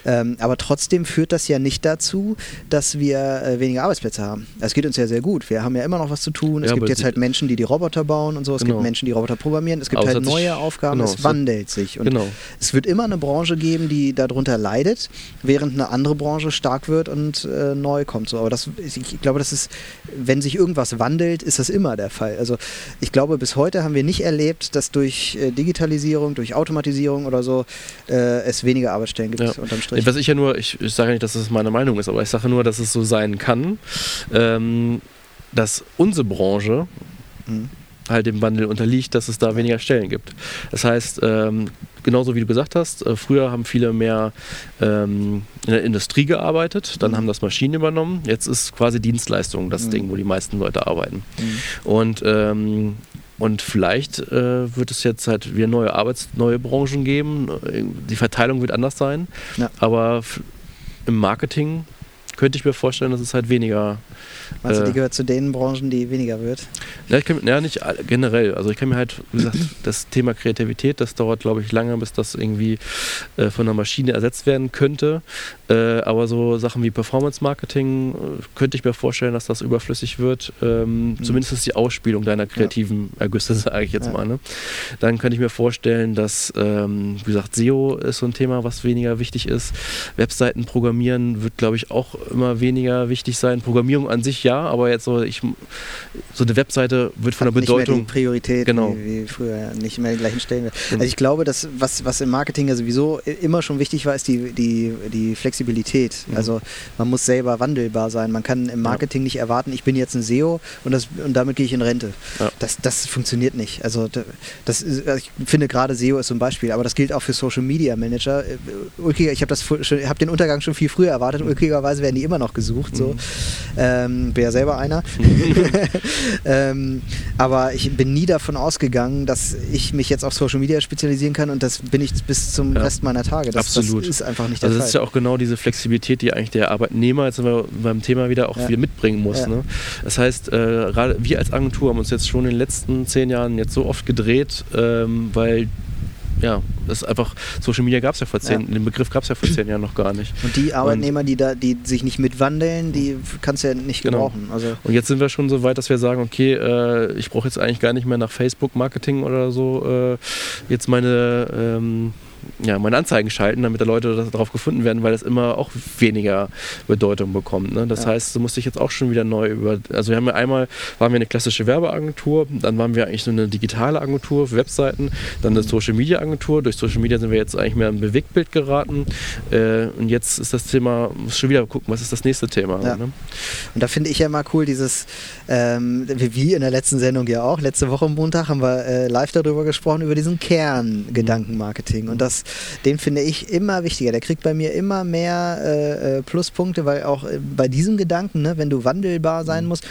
ähm, aber trotzdem führt das ja nicht dazu, dass wir weniger Arbeitsplätze haben. Es geht uns ja sehr gut. Wir haben ja immer noch was zu tun. Es ja, gibt jetzt halt Menschen, die die Roboter bauen und so. Es genau. gibt Menschen, die Roboter programmieren. Es gibt Aber halt neue Aufgaben. Genau, es wandelt sich. Und genau. es wird immer eine Branche geben, die darunter leidet, während eine andere Branche stark wird und äh, neu kommt. So. Aber das, ich glaube, das ist, wenn sich irgendwas wandelt, ist das immer der Fall. Also ich glaube, bis heute haben wir nicht erlebt, dass durch äh, Digitalisierung, durch Automatisierung oder so äh, es weniger Arbeitsstellen gibt ja. unterm Strich. Was ich ja nur, ich, ich sage nicht, dass das meine Meinung ist, aber ich sage nur, dass es so sein kann. Ähm, dass unsere Branche mhm. halt dem Wandel unterliegt, dass es da weniger Stellen gibt. Das heißt, ähm, genauso wie du gesagt hast, äh, früher haben viele mehr ähm, in der Industrie gearbeitet, dann mhm. haben das Maschinen übernommen. Jetzt ist quasi Dienstleistung das mhm. Ding, wo die meisten Leute arbeiten. Mhm. Und ähm, und vielleicht äh, wird es jetzt halt wieder neue Arbeits-, neue Branchen geben. Die Verteilung wird anders sein. Ja. Aber im Marketing könnte ich mir vorstellen, dass es halt weniger Meinst du, die äh. gehört zu den Branchen, die weniger wird? Ja, ich kann, ja nicht generell. Also ich kann mir halt, wie gesagt, *laughs* das Thema Kreativität, das dauert, glaube ich, lange, bis das irgendwie äh, von einer Maschine ersetzt werden könnte. Äh, aber so Sachen wie Performance-Marketing äh, könnte ich mir vorstellen, dass das überflüssig wird. Ähm, mhm. Zumindest die Ausspielung deiner kreativen ja. Ergüsse, *laughs* sage ich jetzt ja. mal. Ne? Dann könnte ich mir vorstellen, dass, ähm, wie gesagt, SEO ist so ein Thema, was weniger wichtig ist. Webseiten programmieren wird, glaube ich, auch immer weniger wichtig sein. Programmierung an sich ja, aber jetzt so, ich, so eine Webseite wird von Hat der Bedeutung. Nicht mehr die Priorität genau. wie, wie früher, nicht mehr den gleichen Stellen. Also ich glaube, dass was, was im Marketing ja sowieso immer schon wichtig war, ist die, die, die Flexibilität. Mhm. Also man muss selber wandelbar sein. Man kann im Marketing ja. nicht erwarten, ich bin jetzt ein SEO und, das, und damit gehe ich in Rente. Ja. Das, das funktioniert nicht. Also das ist, also ich finde gerade SEO ist so ein Beispiel, aber das gilt auch für Social Media Manager. Ulkiger, ich habe hab den Untergang schon viel früher erwartet. Mhm. Ulkigerweise werden die immer noch gesucht. So. Mhm. Ähm, bin ja selber einer. *laughs* ähm, aber ich bin nie davon ausgegangen, dass ich mich jetzt auf Social Media spezialisieren kann und das bin ich bis zum ja. Rest meiner Tage. Das, Absolut. das ist einfach nicht der also Fall. Das ist ja auch genau diese Flexibilität, die eigentlich der Arbeitnehmer, jetzt beim Thema wieder, auch ja. wieder mitbringen muss. Ja. Ne? Das heißt, äh, gerade wir als Agentur haben uns jetzt schon in den letzten zehn Jahren jetzt so oft gedreht, ähm, weil ja, das ist einfach, Social Media gab es ja vor zehn, ja. den Begriff gab es ja vor zehn Jahren noch gar nicht. Und die Arbeitnehmer, und, die da, die sich nicht mitwandeln, die kannst du ja nicht genau. gebrauchen. Also und jetzt sind wir schon so weit, dass wir sagen, okay, äh, ich brauche jetzt eigentlich gar nicht mehr nach Facebook-Marketing oder so äh, jetzt meine ähm, ja, meine Anzeigen schalten, damit da Leute darauf gefunden werden, weil das immer auch weniger Bedeutung bekommt. Ne? Das ja. heißt, du musst dich jetzt auch schon wieder neu über. Also wir haben ja einmal waren wir eine klassische Werbeagentur, dann waren wir eigentlich so eine digitale Agentur für Webseiten, dann eine Social Media Agentur. Durch Social Media sind wir jetzt eigentlich mehr im Bewegtbild geraten. Äh, und jetzt ist das Thema, muss schon wieder gucken, was ist das nächste Thema. Ja. Ne? Und da finde ich ja mal cool, dieses, ähm, wie in der letzten Sendung ja auch, letzte Woche Montag haben wir äh, live darüber gesprochen, über diesen Kerngedankenmarketing. Und das das, den finde ich immer wichtiger. Der kriegt bei mir immer mehr äh, äh, Pluspunkte, weil auch äh, bei diesem Gedanken, ne, wenn du wandelbar sein mhm. musst,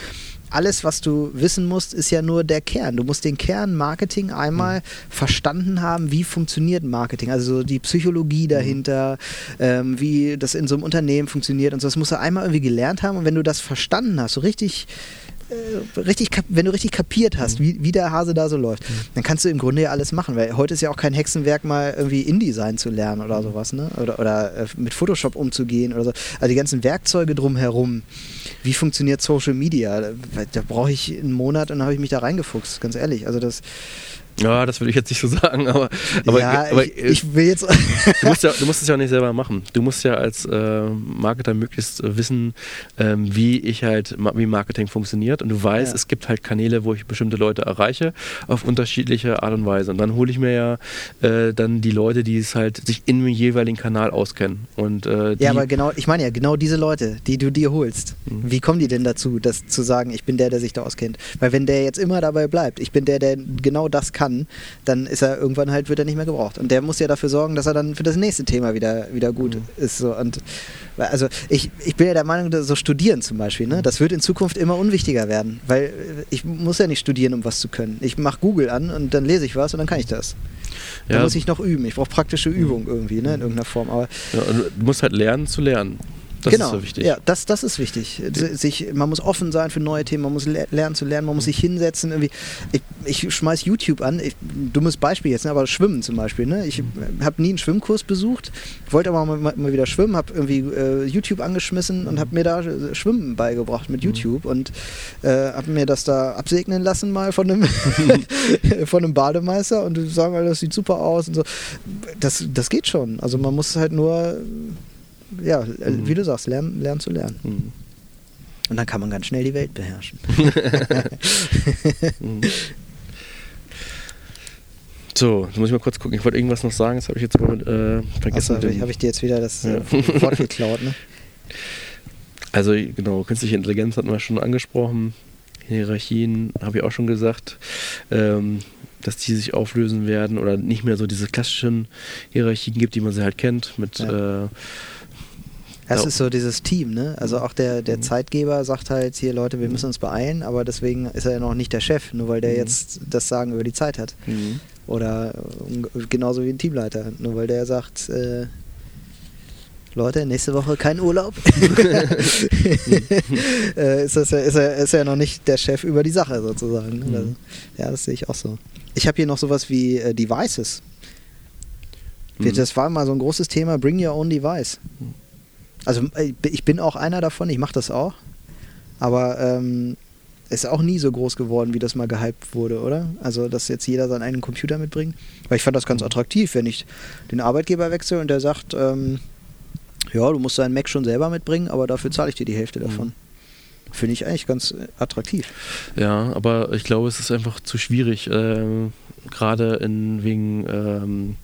alles, was du wissen musst, ist ja nur der Kern. Du musst den Kern Marketing einmal mhm. verstanden haben, wie funktioniert Marketing, also die Psychologie dahinter, mhm. ähm, wie das in so einem Unternehmen funktioniert und so. Das musst du einmal irgendwie gelernt haben und wenn du das verstanden hast, so richtig richtig, wenn du richtig kapiert hast, mhm. wie, wie der Hase da so läuft, mhm. dann kannst du im Grunde ja alles machen, weil heute ist ja auch kein Hexenwerk, mal irgendwie InDesign zu lernen oder mhm. sowas, ne? Oder, oder äh, mit Photoshop umzugehen oder so. Also die ganzen Werkzeuge drumherum. Wie funktioniert Social Media? Da, da brauche ich einen Monat und dann habe ich mich da reingefuchst, ganz ehrlich. Also das ja, das würde ich jetzt nicht so *laughs* sagen, aber, aber, ja, aber ich, ich, will jetzt. du, musst ja, du musst es ja auch nicht selber machen. Du musst ja als äh, Marketer möglichst äh, wissen, ähm, wie ich halt, wie Marketing funktioniert. Und du weißt, ja. es gibt halt Kanäle, wo ich bestimmte Leute erreiche, auf unterschiedliche Art und Weise. Und dann hole ich mir ja äh, dann die Leute, die es halt sich in dem jeweiligen Kanal auskennen. Und, äh, ja, aber genau, ich meine ja, genau diese Leute, die du dir holst, mhm. wie kommen die denn dazu, das zu sagen, ich bin der, der sich da auskennt? Weil wenn der jetzt immer dabei bleibt, ich bin der, der genau das kann, kann, dann ist er irgendwann halt, wird er nicht mehr gebraucht. Und der muss ja dafür sorgen, dass er dann für das nächste Thema wieder, wieder gut mhm. ist. So. Und also ich, ich bin ja der Meinung, dass so studieren zum Beispiel, ne, das wird in Zukunft immer unwichtiger werden. Weil ich muss ja nicht studieren, um was zu können. Ich mache Google an und dann lese ich was und dann kann ich das. Da ja. muss ich noch üben. Ich brauche praktische Übung irgendwie, ne, in irgendeiner Form. Aber ja, du musst halt lernen zu lernen. Das genau. ist so wichtig. Ja, das, das ist wichtig. Sich, man muss offen sein für neue Themen, man muss lernen zu lernen, man muss sich hinsetzen. Irgendwie. Ich, ich schmeiß YouTube an, ich, dummes Beispiel jetzt, ne, aber Schwimmen zum Beispiel. Ne? Ich habe nie einen Schwimmkurs besucht, wollte aber mal, mal wieder schwimmen, habe irgendwie äh, YouTube angeschmissen und habe mir da äh, Schwimmen beigebracht mit mhm. YouTube und äh, habe mir das da absegnen lassen mal von einem, *laughs* *laughs* von einem Bademeister und sagen, das sieht super aus und so. Das, das geht schon. Also man muss halt nur ja, mhm. wie du sagst, lernen, lernen zu lernen. Mhm. Und dann kann man ganz schnell die Welt beherrschen. *laughs* mhm. So, jetzt muss ich mal kurz gucken. Ich wollte irgendwas noch sagen, das habe ich jetzt mal äh, vergessen. Habe ich, dir jetzt wieder das äh, Wort geklaut, ne? *laughs* Also genau, künstliche Intelligenz hatten wir schon angesprochen. Hierarchien habe ich auch schon gesagt, ähm, dass die sich auflösen werden oder nicht mehr so diese klassischen Hierarchien gibt, die man sie halt kennt mit ja. äh, das ja. ist so dieses Team, ne? Also auch der, der mhm. Zeitgeber sagt halt hier, Leute, wir müssen uns beeilen, aber deswegen ist er ja noch nicht der Chef, nur weil der mhm. jetzt das Sagen über die Zeit hat. Mhm. Oder genauso wie ein Teamleiter, nur weil der sagt, äh, Leute, nächste Woche kein Urlaub. *laughs* *laughs* äh, ist, das ja, ist, er, ist er noch nicht der Chef über die Sache sozusagen. Ne? Also, ja, das sehe ich auch so. Ich habe hier noch sowas wie äh, Devices. Mhm. Das war mal so ein großes Thema, Bring Your Own Device. Mhm. Also ich bin auch einer davon, ich mache das auch. Aber ähm, ist auch nie so groß geworden, wie das mal gehypt wurde, oder? Also, dass jetzt jeder seinen eigenen Computer mitbringt. Weil ich fand das ganz attraktiv, wenn ich den Arbeitgeber wechsle und der sagt, ähm, ja, du musst deinen Mac schon selber mitbringen, aber dafür zahle ich dir die Hälfte davon. Mhm. Finde ich eigentlich ganz äh, attraktiv. Ja, aber ich glaube, es ist einfach zu schwierig, äh, gerade wegen ähm,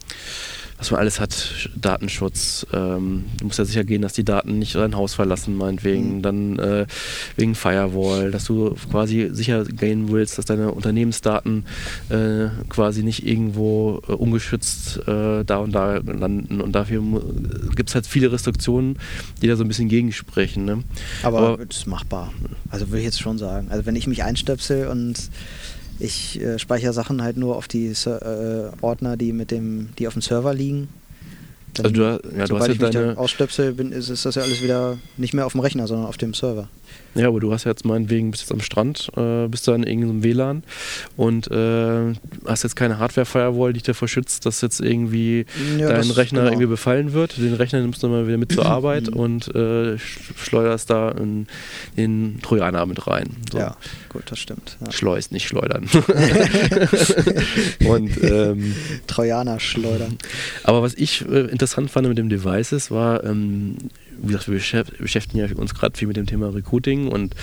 was man alles hat, Datenschutz. Ähm, du musst ja sicher gehen, dass die Daten nicht dein Haus verlassen, meinetwegen. Mhm. Dann äh, wegen Firewall, dass du quasi sicher gehen willst, dass deine Unternehmensdaten äh, quasi nicht irgendwo äh, ungeschützt äh, da und da landen. Und dafür gibt es halt viele Restriktionen, die da so ein bisschen gegensprechen. Ne? Aber, Aber das ist machbar. Also würde ich jetzt schon sagen. Also wenn ich mich einstöpsel und ich äh, speichere Sachen halt nur auf die äh, Ordner, die mit dem, die auf dem Server liegen. Dann, also du, ja, du hast ich mich deine... ausstöpsel, bin, ist, ist das ja alles wieder nicht mehr auf dem Rechner, sondern auf dem Server. Ja, aber du hast jetzt meinetwegen, bist jetzt am Strand, äh, bist da in irgendeinem WLAN und äh, hast jetzt keine Hardware-Firewall, die dich davor schützt, dass jetzt irgendwie ja, dein Rechner genau. irgendwie befallen wird. Den Rechner nimmst du mal wieder mit zur *laughs* Arbeit und äh, schleuderst da in, den Trojaner mit rein. So. Ja, gut, das stimmt. Ja. Schleust, nicht schleudern. *laughs* und ähm, Trojaner schleudern. Aber was ich äh, interessant fand mit dem Devices war, ähm, wie gesagt, wir beschäftigen ja uns gerade viel mit dem Thema Recruiting und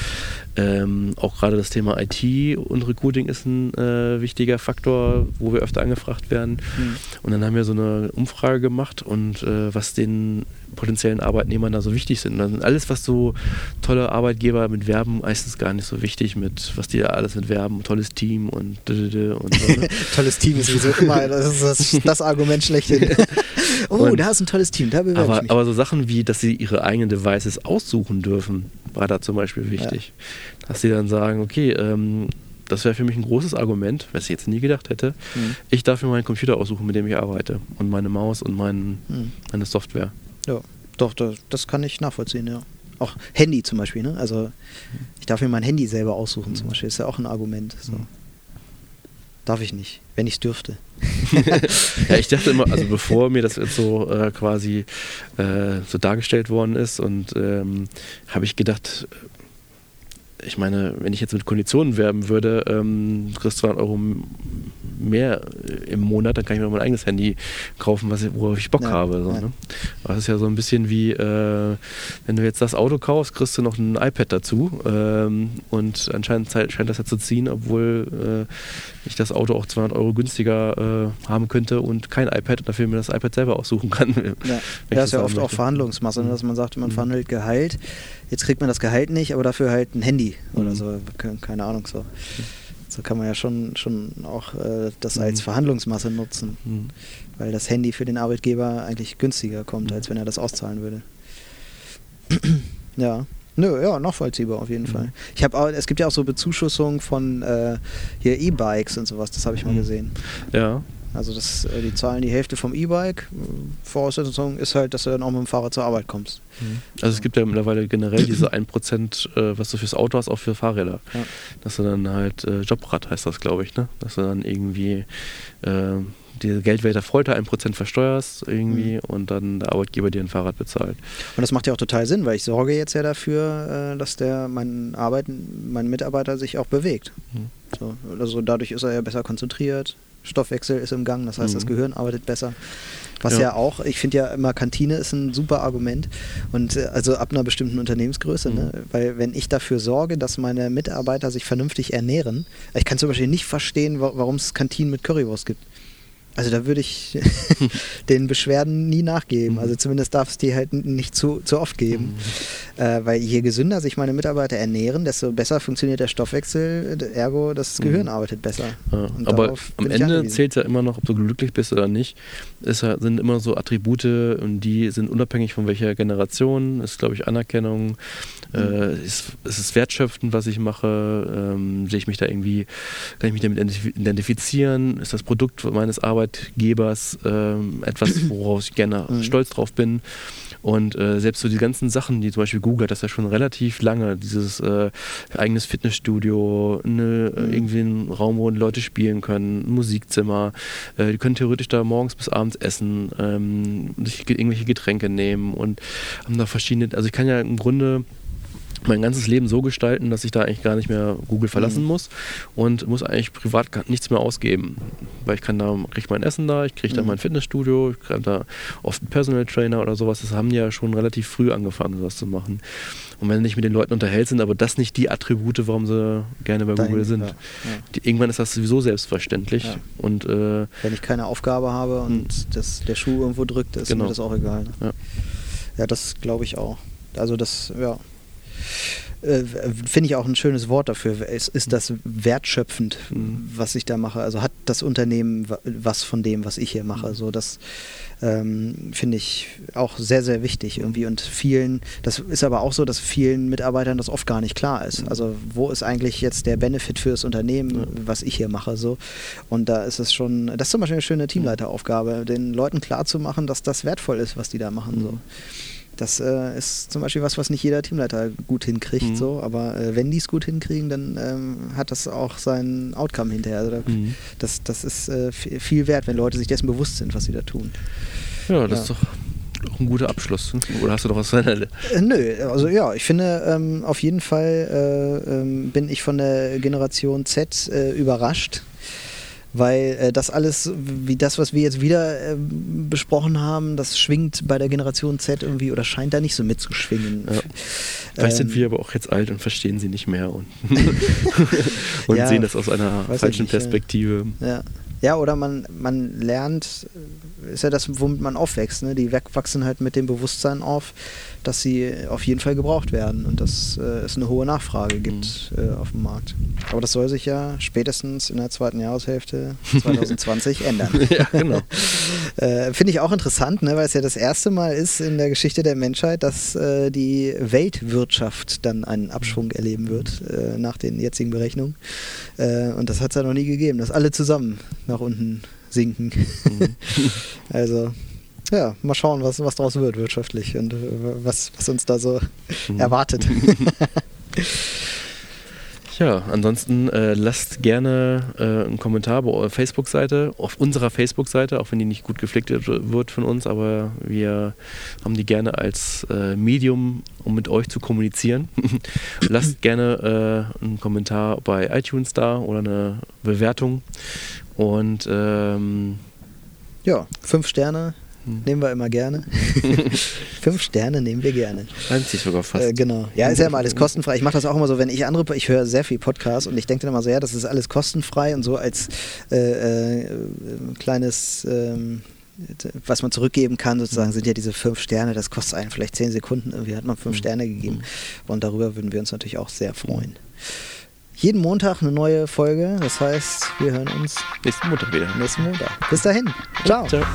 ähm, auch gerade das Thema IT und Recruiting ist ein äh, wichtiger Faktor, wo wir öfter angefragt werden. Mhm. Und dann haben wir so eine Umfrage gemacht und äh, was den potenziellen Arbeitnehmern da so wichtig sind. Und alles, was so tolle Arbeitgeber mit Werben, meistens gar nicht so wichtig mit, was die da alles mit Werben, tolles Team und und so. Ne? *laughs* tolles Team ist sowieso immer *laughs* das, ist das, das Argument schlechthin. *laughs* oh, und, da ist ein tolles Team, da aber, aber so Sachen wie, dass sie ihre eigenen Devices aussuchen dürfen, war da zum Beispiel wichtig. Ja. Dass sie dann sagen, okay, ähm, das wäre für mich ein großes Argument, was ich jetzt nie gedacht hätte. Mhm. Ich darf mir meinen Computer aussuchen, mit dem ich arbeite und meine Maus und mein, mhm. meine Software. Ja, doch, das, das, kann ich nachvollziehen, ja. Auch Handy zum Beispiel, ne? Also ich darf mir mein Handy selber aussuchen zum Beispiel, ist ja auch ein Argument. So. Mhm. Darf ich nicht, wenn ich es dürfte. *laughs* ja, ich dachte immer, also bevor mir das jetzt so äh, quasi äh, so dargestellt worden ist und ähm, habe ich gedacht, ich meine, wenn ich jetzt mit Konditionen werben würde, ähm, kriegst 200 Euro mehr im Monat, dann kann ich mir mein eigenes Handy kaufen, was, worauf ich Bock ja, habe. So, ja. ne? Das ist ja so ein bisschen wie, äh, wenn du jetzt das Auto kaufst, kriegst du noch ein iPad dazu. Ähm, und anscheinend scheint das ja zu ziehen, obwohl äh, ich das Auto auch 200 Euro günstiger äh, haben könnte und kein iPad und dafür mir das iPad selber aussuchen kann. *laughs* Ja, ja ist ja oft möchte. auch Verhandlungsmasse, ne, dass man sagt, man mhm. verhandelt Gehalt. Jetzt kriegt man das Gehalt nicht, aber dafür halt ein Handy mhm. oder so. Keine Ahnung so. So kann man ja schon, schon auch äh, das als mhm. Verhandlungsmasse nutzen, mhm. weil das Handy für den Arbeitgeber eigentlich günstiger kommt, mhm. als wenn er das auszahlen würde. *clears throat* ja. Nö, ja, nachvollziehbar auf jeden mhm. Fall. Ich habe auch, es gibt ja auch so Bezuschussungen von äh, hier E-Bikes und sowas, das habe ich mal mhm. gesehen. Ja. Also das, äh, die zahlen die Hälfte vom E-Bike. Voraussetzung ist halt, dass du dann auch mit dem Fahrrad zur Arbeit kommst. Mhm. Also es gibt ja mittlerweile generell *clears throat* diese 1%, äh, was du fürs Auto hast, auch für Fahrräder. Ja. Dass du dann halt, äh, Jobrad heißt das, glaube ich, ne? Dass du dann irgendwie äh, die Geldwert der Folter 1% versteuerst irgendwie mhm. und dann der Arbeitgeber dir ein Fahrrad bezahlt. Und das macht ja auch total Sinn, weil ich sorge jetzt ja dafür, äh, dass der mein Arbeiten, mein Mitarbeiter sich auch bewegt. Mhm. So, also dadurch ist er ja besser konzentriert, Stoffwechsel ist im Gang, das heißt, mhm. das Gehirn arbeitet besser. Was ja, ja auch, ich finde ja immer, Kantine ist ein super Argument. Und äh, also ab einer bestimmten Unternehmensgröße, ne? mhm. ne? weil wenn ich dafür sorge, dass meine Mitarbeiter sich vernünftig ernähren, ich kann zum Beispiel nicht verstehen, warum es Kantinen mit Currywurst gibt. Also da würde ich *laughs* den Beschwerden nie nachgeben. Mhm. Also zumindest darf es die halt nicht zu, zu oft geben. Mhm. Äh, weil je gesünder sich meine Mitarbeiter ernähren, desto besser funktioniert der Stoffwechsel, ergo das Gehirn mhm. arbeitet besser. Ja. Aber am Ende zählt ja immer noch, ob du glücklich bist oder nicht. Es sind immer so Attribute und die sind unabhängig von welcher Generation. Ist, glaube ich, Anerkennung. Mhm. Äh, ist, ist es wertschöpfend, was ich mache? Ähm, sehe ich mich da irgendwie, kann ich mich damit identifizieren? Ist das Produkt meines Arbeits Arbeitgebers ähm, etwas, *clears throat* woraus ich gerne mhm. stolz drauf bin. Und äh, selbst so die ganzen Sachen, die zum Beispiel Google hat das ja schon relativ lange, dieses äh, eigenes Fitnessstudio, eine, mhm. irgendwie ein Raum, wo Leute spielen können, ein Musikzimmer, äh, die können theoretisch da morgens bis abends essen, ähm, sich irgendwelche Getränke nehmen und haben da verschiedene, also ich kann ja im Grunde mein ganzes Leben so gestalten, dass ich da eigentlich gar nicht mehr Google verlassen mhm. muss und muss eigentlich privat nichts mehr ausgeben. Weil ich kann da, kriege mein Essen da, ich kriege da mhm. mein Fitnessstudio, ich kriege da oft einen Personal Trainer oder sowas. Das haben die ja schon relativ früh angefangen, sowas zu machen. Und wenn du dich mit den Leuten unterhältst, sind aber das nicht die Attribute, warum sie gerne bei Dahin, Google sind. Ja, ja. Die, irgendwann ist das sowieso selbstverständlich. Ja. Und, äh, wenn ich keine Aufgabe habe und hm. das, der Schuh irgendwo drückt, ist genau. mir das auch egal. Ne? Ja, das glaube ich auch. Also das, ja, äh, finde ich auch ein schönes Wort dafür. Ist, ist das wertschöpfend, mhm. was ich da mache? Also hat das Unternehmen was von dem, was ich hier mache? Mhm. So, das ähm, finde ich auch sehr, sehr wichtig irgendwie. Und vielen, das ist aber auch so, dass vielen Mitarbeitern das oft gar nicht klar ist. Mhm. Also, wo ist eigentlich jetzt der Benefit für das Unternehmen, ja. was ich hier mache? So. Und da ist es schon, das ist zum Beispiel eine schöne Teamleiteraufgabe, den Leuten klarzumachen, dass das wertvoll ist, was die da machen. So. Das äh, ist zum Beispiel was, was nicht jeder Teamleiter gut hinkriegt, mhm. so, aber äh, wenn die es gut hinkriegen, dann ähm, hat das auch seinen Outcome hinterher. Also mhm. das, das ist äh, viel wert, wenn Leute sich dessen bewusst sind, was sie da tun. Ja, das ja. ist doch auch ein guter Abschluss. Oder hast du noch was zu äh, Nö, also ja, ich finde ähm, auf jeden Fall äh, ähm, bin ich von der Generation Z äh, überrascht weil äh, das alles, wie das, was wir jetzt wieder äh, besprochen haben, das schwingt bei der Generation Z irgendwie oder scheint da nicht so mitzuschwingen. Ja. Vielleicht ähm, sind wir aber auch jetzt alt und verstehen sie nicht mehr und, *laughs* und ja, sehen das aus einer falschen nicht, Perspektive. Ja. Ja, oder man, man lernt, ist ja das, womit man aufwächst. Ne? Die wachsen halt mit dem Bewusstsein auf, dass sie auf jeden Fall gebraucht werden und dass äh, es eine hohe Nachfrage gibt mhm. äh, auf dem Markt. Aber das soll sich ja spätestens in der zweiten Jahreshälfte *laughs* 2020 ändern. *laughs* Ja, genau. *laughs* äh, Finde ich auch interessant, ne? weil es ja das erste Mal ist in der Geschichte der Menschheit, dass äh, die Weltwirtschaft dann einen Abschwung erleben wird äh, nach den jetzigen Berechnungen. Äh, und das hat es ja noch nie gegeben, dass alle zusammen nach unten sinken. Mhm. also ja, mal schauen, was, was daraus wird wirtschaftlich und äh, was, was uns da so mhm. erwartet. *laughs* Ja, ansonsten äh, lasst gerne äh, einen Kommentar bei eurer Facebook-Seite, auf unserer Facebook-Seite, auch wenn die nicht gut gepflegt wird von uns, aber wir haben die gerne als äh, Medium, um mit euch zu kommunizieren. *laughs* lasst gerne äh, einen Kommentar bei iTunes da oder eine Bewertung. Und ähm, ja, fünf Sterne. Nehmen wir immer gerne. *laughs* Fünf Sterne nehmen wir gerne. Reimt sich sogar fast. Äh, genau. Ja, ist ja immer alles kostenfrei. Ich mache das auch immer so, wenn ich andere, ich höre sehr viel Podcasts und ich denke dann immer so, ja, das ist alles kostenfrei und so als äh, äh, kleines ähm, was man zurückgeben kann, sozusagen, sind ja diese fünf Sterne. Das kostet einen vielleicht zehn Sekunden. Irgendwie hat man fünf hm. Sterne gegeben. Und darüber würden wir uns natürlich auch sehr freuen. Jeden Montag eine neue Folge. Das heißt, wir hören uns nächsten Montag wieder. Nächsten Montag. Bis dahin. Ciao. Ciao.